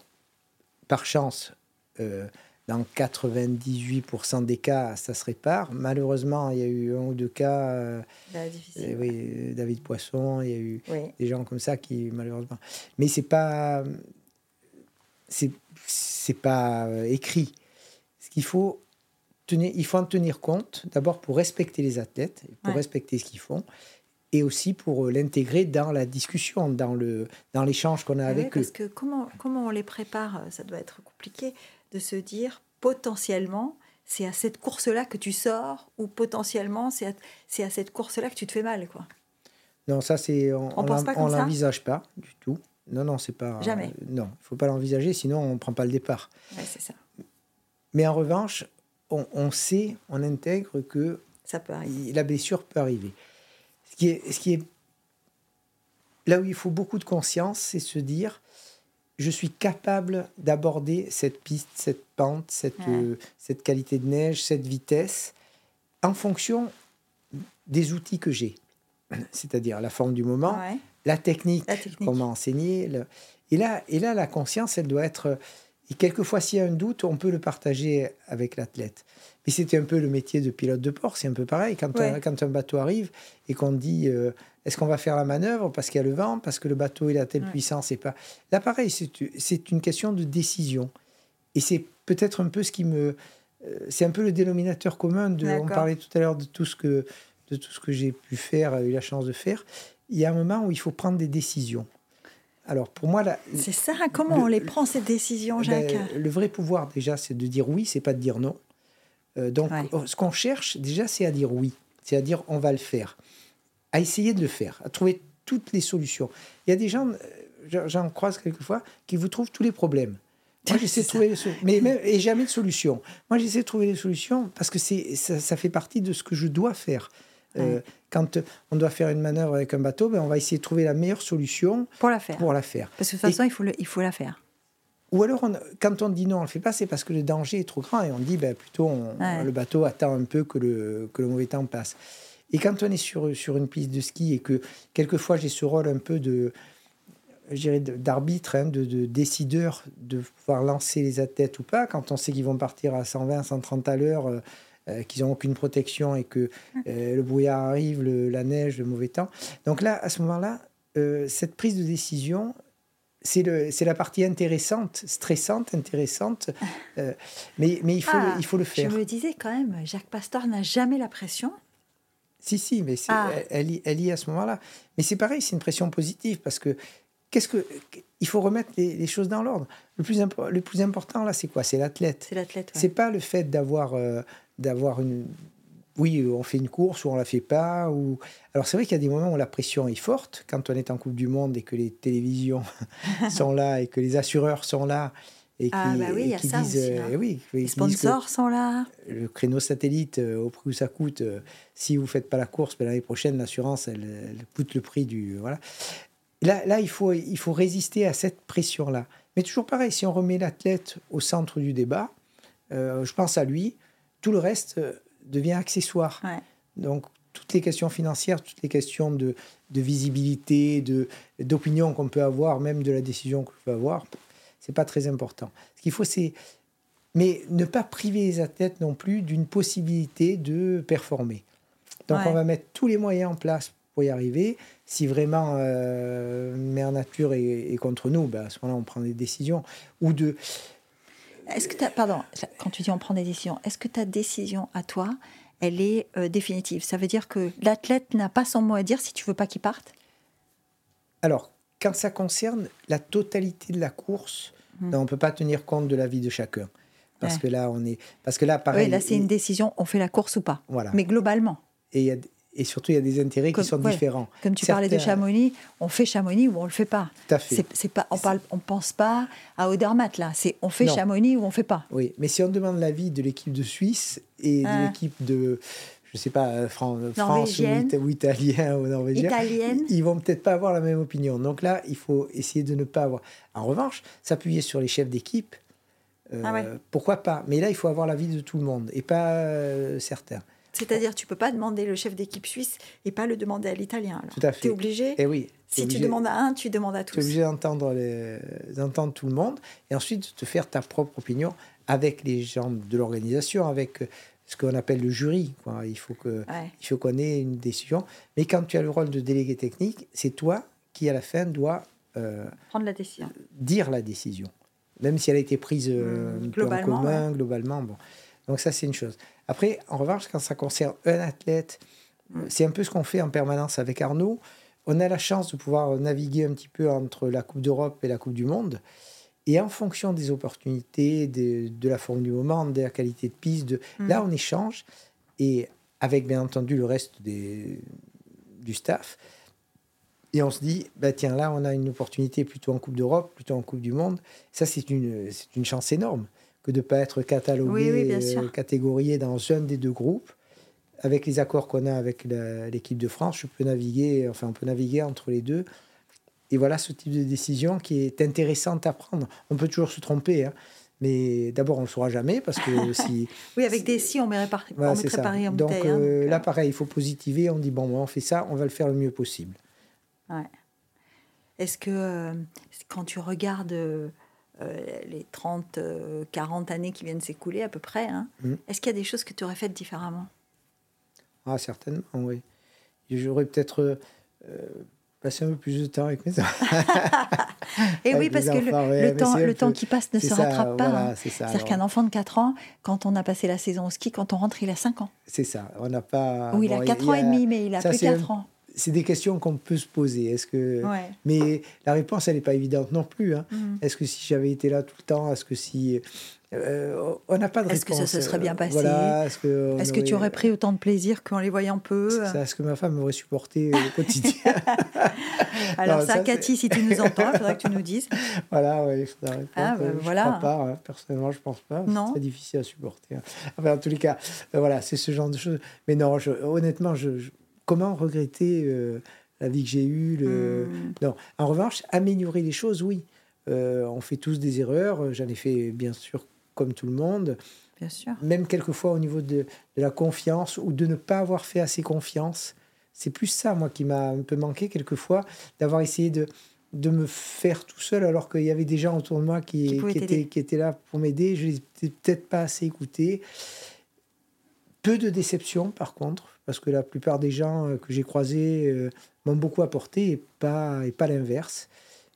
par chance, euh, dans 98% des cas, ça se répare. Malheureusement, il y a eu un ou deux cas. Euh, bah, euh, oui, David Poisson, il y a eu des gens comme ça qui, malheureusement. Mais c'est pas. C'est pas écrit. Ce qu'il faut. Tenir, il faut en tenir compte, d'abord pour respecter les athlètes, pour respecter ce qu'ils font, et aussi pour l'intégrer dans la discussion, dans le dans l'échange qu'on a avec eux. Parce que comment, comment on les prépare, ça doit être compliqué de se dire potentiellement c'est à cette course-là que tu sors ou potentiellement c'est à, à, cette course-là que tu te fais mal quoi. Non, ça c'est on on l'envisage pas du tout. Non non, c'est pas Jamais. Euh, non, il faut pas l'envisager sinon on prend pas le départ. c'est ça. Mais en revanche, on, on, sait, on intègre que ça peut arriver. la blessure peut arriver. Ce qui est ce qui est là où il faut beaucoup de conscience, c'est se dire je suis capable d'aborder cette piste, cette pente, cette, euh, cette qualité de neige, cette vitesse, en fonction des outils que j'ai. C'est-à-dire la forme du moment, la, technique, comment enseigner. Et, là, et là, la conscience, elle doit être... Et quelquefois, s'il y a un doute, on peut le partager avec l'athlète. Mais c'était un peu le métier de pilote de port, c'est un peu pareil. Quand, un, quand un bateau arrive et qu'on dit euh, est-ce qu'on va faire la manœuvre parce qu'il y a le vent, parce que le bateau il a telle puissance et pas. Là, pareil, c'est une question de décision. Et c'est peut-être un peu ce qui me. Euh, c'est un peu le dénominateur commun. De, on parlait tout à l'heure de tout ce que, de tout ce que j'ai pu faire, eu la chance de faire. Il y a un moment où il faut prendre des décisions. Alors pour moi, c'est ça. Comment on les prend ces décisions, ben, Jacques Le vrai pouvoir déjà, c'est de dire oui, c'est pas de dire non. Euh, donc, ce qu'on cherche déjà, c'est à dire oui, c'est à dire on va le faire à essayer de le faire, à trouver toutes les solutions. Il y a des gens, euh, j'en croise quelquefois, qui vous trouvent tous les problèmes. Moi, j'essaie de trouver les solutions, mais et jamais de solution. Moi, j'essaie de trouver des solutions parce que c'est ça, fait partie de ce que je dois faire. Euh, quand on doit faire une manœuvre avec un bateau, ben, on va essayer de trouver la meilleure solution pour la faire. Pour la faire. Parce que de toute façon, il, faut il faut la faire. Ou alors, quand on dit non, on ne le fait pas, c'est parce que le danger est trop grand et on dit ben, plutôt le bateau attend un peu que le, que le mauvais temps passe. Et quand on est sur, sur une piste de ski et que quelquefois j'ai ce rôle un peu de d'arbitre, hein, de, de, décideur, de pouvoir lancer les athlètes ou pas, quand on sait qu'ils vont partir à 120, 130 à l'heure, euh, euh, qu'ils n'ont aucune protection et que euh, le brouillard arrive, la neige, le mauvais temps. Donc là, à ce moment-là, cette prise de décision, c'est la partie intéressante, stressante, intéressante, mais, mais il, faut, ah, il faut le faire. Je me disais quand même, Jacques Pastor n'a jamais la pression. Si, si, mais ah. elle, elle, y est à ce moment-là. Mais c'est pareil, c'est une pression positive parce que qu'est-ce que il faut remettre les, choses dans l'ordre. Le plus, le plus important là, c'est quoi? C'est l'athlète. C'est l'athlète. C'est pas le fait d'avoir euh, d'avoir une. Oui, on fait une course ou on la fait pas. Ou alors c'est vrai qu'il y a des moments où la pression est forte quand on est en Coupe du Monde et que les télévisions sont là et que les assureurs sont là et ah, bah oui, il y a ça disent, aussi, hein. euh, oui, les sponsors sont là. Le créneau satellite, euh, au prix où ça coûte, euh, si vous ne faites pas la course, ben, l'année prochaine, l'assurance, elle, coûte le prix du. Voilà. Là, là il, faut, il faut résister à cette pression-là. Mais toujours pareil, si on remet l'athlète au centre du débat, je pense à lui, tout le reste devient accessoire. Donc, toutes les questions financières, toutes les questions de, de visibilité, d'opinion qu'on peut avoir, même de la décision qu'on peut avoir, c'est pas très important. Ce qu'il faut, c'est. Mais ne pas priver les athlètes non plus d'une possibilité de performer. Donc, on va mettre tous les moyens en place pour y arriver. Si vraiment euh, Mère Nature est, contre nous, ben à ce moment-là, on prend des décisions. Ou de. Est-ce que Pardon, quand tu dis on prend des décisions, est-ce que ta décision à toi, elle est euh, définitive? Ça veut dire que l'athlète n'a pas son mot à dire si tu veux pas qu'il parte? Alors, quand ça concerne la totalité de la course, hmm. ben, on ne peut pas tenir compte de la vie de chacun. Parce que là, on est. Parce que là, pareil. Oui, là, c'est une décision on fait la course ou pas. Voilà. Mais globalement. Et, et surtout, il y a des intérêts qui sont différents. Comme tu parlais de Chamonix, on fait Chamonix ou on le fait pas. Tout à fait. C'est, pas, on parle, on pense pas à Odermatt là. C'est on fait Chamonix ou on fait pas. Oui, mais si on demande l'avis de l'équipe de Suisse et de hein. l'équipe de je sais pas, euh, France ou, italien ou norvégien, Italienne. ils vont peut-être pas avoir la même opinion. Donc là, il faut essayer de ne pas avoir. En revanche, s'appuyer sur les chefs d'équipe, euh, ah pourquoi pas? Mais là, il faut avoir l'avis de tout le monde et pas euh, certains. C'est-à-dire, tu peux pas demander le chef d'équipe suisse et pas le demander à l'italien. Tout à fait. Tu es obligé. Et eh oui. Si tu demandes à un, tu demandes à tous. Tu es obligé d'entendre, les... d'entendre tout le monde et ensuite de te faire ta propre opinion avec les gens de l'organisation, avec ce qu'on appelle le jury. Quoi. Il faut que, il faut qu'on ait une décision. Mais quand tu as le rôle de délégué technique, c'est toi qui à la fin dois euh, prendre la décision, dire la décision, même si elle a été prise euh, mmh, globalement, en commun, globalement. Bon, donc ça c'est une chose. Après, en revanche, quand ça concerne un athlète, c'est un peu ce qu'on fait en permanence avec Arnaud. On a la chance de pouvoir naviguer un petit peu entre la Coupe d'Europe et la Coupe du Monde. Et en fonction des opportunités, de, de, la forme du moment, de la qualité de piste, de, mm. là on échange, et avec bien entendu le reste des, du staff. Et on se dit, bah tiens, là on a une opportunité plutôt en Coupe d'Europe, plutôt en Coupe du Monde. Ça c'est une, c'est une chance énorme que de ne pas être catalogué, euh, catégorié dans un des deux groupes. Avec les accords qu'on a avec l'équipe de France, je peux naviguer, enfin on peut naviguer entre les deux et voilà ce type de décision qui est intéressante à prendre. On peut toujours se tromper, hein, mais d'abord, on ne le saura jamais parce que si. oui, avec des si, on mettrait par, voilà, on Paris en donc, bouteille. Hein, euh, là, pareil, il faut positiver. On dit bon, on fait ça, on va le faire le mieux possible. Ouais. Est-ce que euh, quand tu regardes euh, les 30, 40 années qui viennent s'écouler à peu près, hein, mmh. est-ce qu'il y a des choses que tu aurais faites différemment? Ah, certainement, oui. J'aurais peut-être passer un peu plus de temps avec mes enfants. Et oui, parce que le, temps, le temps qui passe ne se rattrape pas. Hein. C'est-à-dire qu'un enfant de 4 ans, quand on a passé la saison au ski, quand on rentre, il a 5 ans. C'est ça. On n'a pas. Oui, il a 4 ans et demi, mais il a plus 4 ans. C'est des questions qu'on peut se poser. Est-ce que mais la réponse elle n'est pas évidente non plus. Hein. Mm. Est-ce que si j'avais été là tout le temps, est-ce que si euh, on n'a pas de Est-ce que ça se serait bien passé Est-ce que, est que, tu aurais pris autant de plaisir qu'en les voyant peu Est-ce que ma femme m'aurait supporté au quotidien Alors ça, Cathy, si tu nous entends, il faudrait que tu nous dises. Voilà, oui, il faudrait répondre. Ah, ben, je voilà. crois pas, hein. personnellement, je ne pense pas. C'est très difficile à supporter. Hein. Enfin, en tous les cas, euh, voilà, c'est ce genre de choses. Mais non, honnêtement, je, comment regretter euh, la vie que j'ai eue le... Hmm. Non. En revanche, améliorer les choses, oui. on fait tous des erreurs. J'en ai fait, bien sûr, comme tout le monde. Bien sûr. Même quelquefois au niveau de, de, la confiance ou de ne pas avoir fait assez confiance. C'est plus ça, moi, qui m'a un peu manqué quelquefois, d'avoir essayé de, de me faire tout seul alors qu'il y avait des gens autour de moi qui, qui, étaient, qui étaient, là pour m'aider. Je n'ai peut-être pas assez écouté. Peu de déception, par contre, parce que la plupart des gens euh, que j'ai croisés euh, m'ont beaucoup apporté et pas, et pas l'inverse.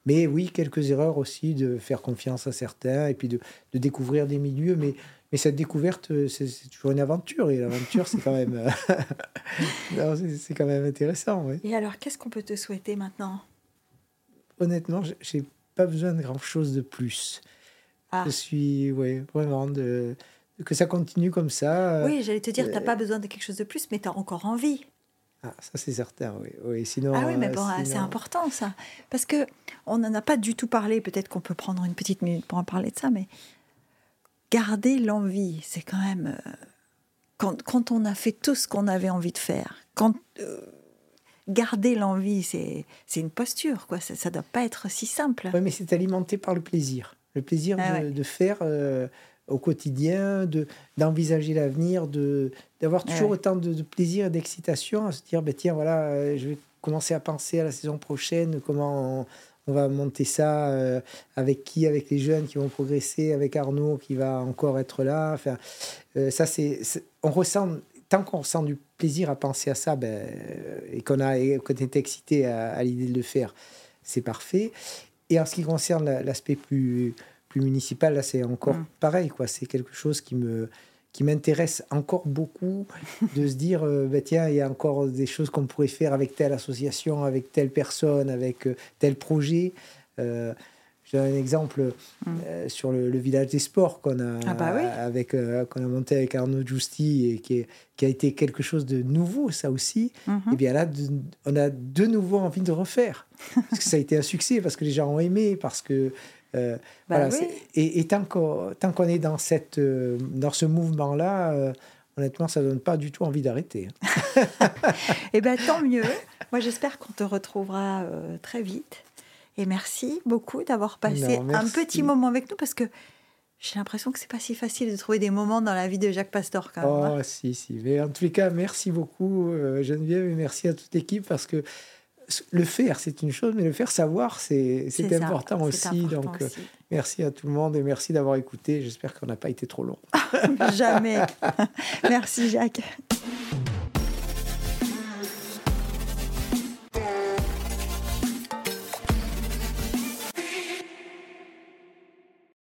Mais oui, quelques erreurs aussi de faire confiance à certains et puis de, de découvrir des milieux. Mais, mais cette découverte, euh, c'est toujours une aventure. Et l'aventure, c'est quand même, c'est quand même intéressant. Oui. Et alors, qu'est-ce qu'on peut te souhaiter maintenant? Honnêtement, j'ai pas besoin de grand chose de plus. Ah. Je suis, oui, vraiment de que ça continue comme ça. Euh, oui, j'allais te dire, tu n'as pas besoin de quelque chose de plus, mais tu as encore envie. Ah, ça c'est certain, oui. oui. Sinon, ah oui, mais bon, c'est important ça. Parce que on n'en a pas du tout parlé, peut-être qu'on peut prendre une petite minute pour en parler de ça, mais garder l'envie, c'est quand même... Euh, quand, quand, on a fait tout ce qu'on avait envie de faire, quand... Euh, garder l'envie, c'est une posture, quoi. Ça ne doit pas être si simple. Oui, mais c'est alimenté par le plaisir. Le plaisir ah de, de, faire... Euh, au quotidien, de d'envisager l'avenir, de d'avoir toujours autant de, plaisir et d'excitation à se dire, ben tiens, voilà, euh, je vais commencer à penser à la saison prochaine, comment on, va monter ça, euh, avec qui, avec les jeunes qui vont progresser, avec Arnaud qui va encore être là. Enfin, euh, ça, c'est, on ressent, tant qu'on ressent du plaisir à penser à ça, ben, et qu'on a, qu'on est excité à, l'idée de le faire, c'est parfait. Et en ce qui concerne l'aspect plus municipal, là, c'est encore mm. pareil, quoi. C'est quelque chose qui me qui m'intéresse encore beaucoup de se dire euh, bah, tiens il y a encore des choses qu'on pourrait faire avec telle association avec telle personne avec euh, tel projet euh, j'ai un exemple mm. sur le, village des sports qu'on a ah bah avec qu'on a monté avec Arnaud Giusti et qui, est, qui a été quelque chose de nouveau ça aussi mm-hmm. et bien là on a de nouveau envie de refaire parce que ça a été un succès parce que les gens ont aimé parce que euh, bah et, tant qu'on est dans, cette, euh, dans ce mouvement-là, euh, honnêtement, ça ne donne pas du tout envie d'arrêter. eh bien, tant mieux. Moi, j'espère qu'on te retrouvera très vite. Et merci beaucoup d'avoir passé un petit moment avec nous parce que j'ai l'impression que c'est pas si facile de trouver des moments dans la vie de Jacques Pastor quand même. Hein. Oh, si, si. Mais en tous les cas, merci beaucoup Geneviève et merci à toute l'équipe parce que le faire, c'est une chose, mais le faire savoir, c'est important, aussi. donc, euh, merci à tout le monde et merci d'avoir écouté. J'espère qu'on n'a pas été trop long. Jamais. merci, Jacques.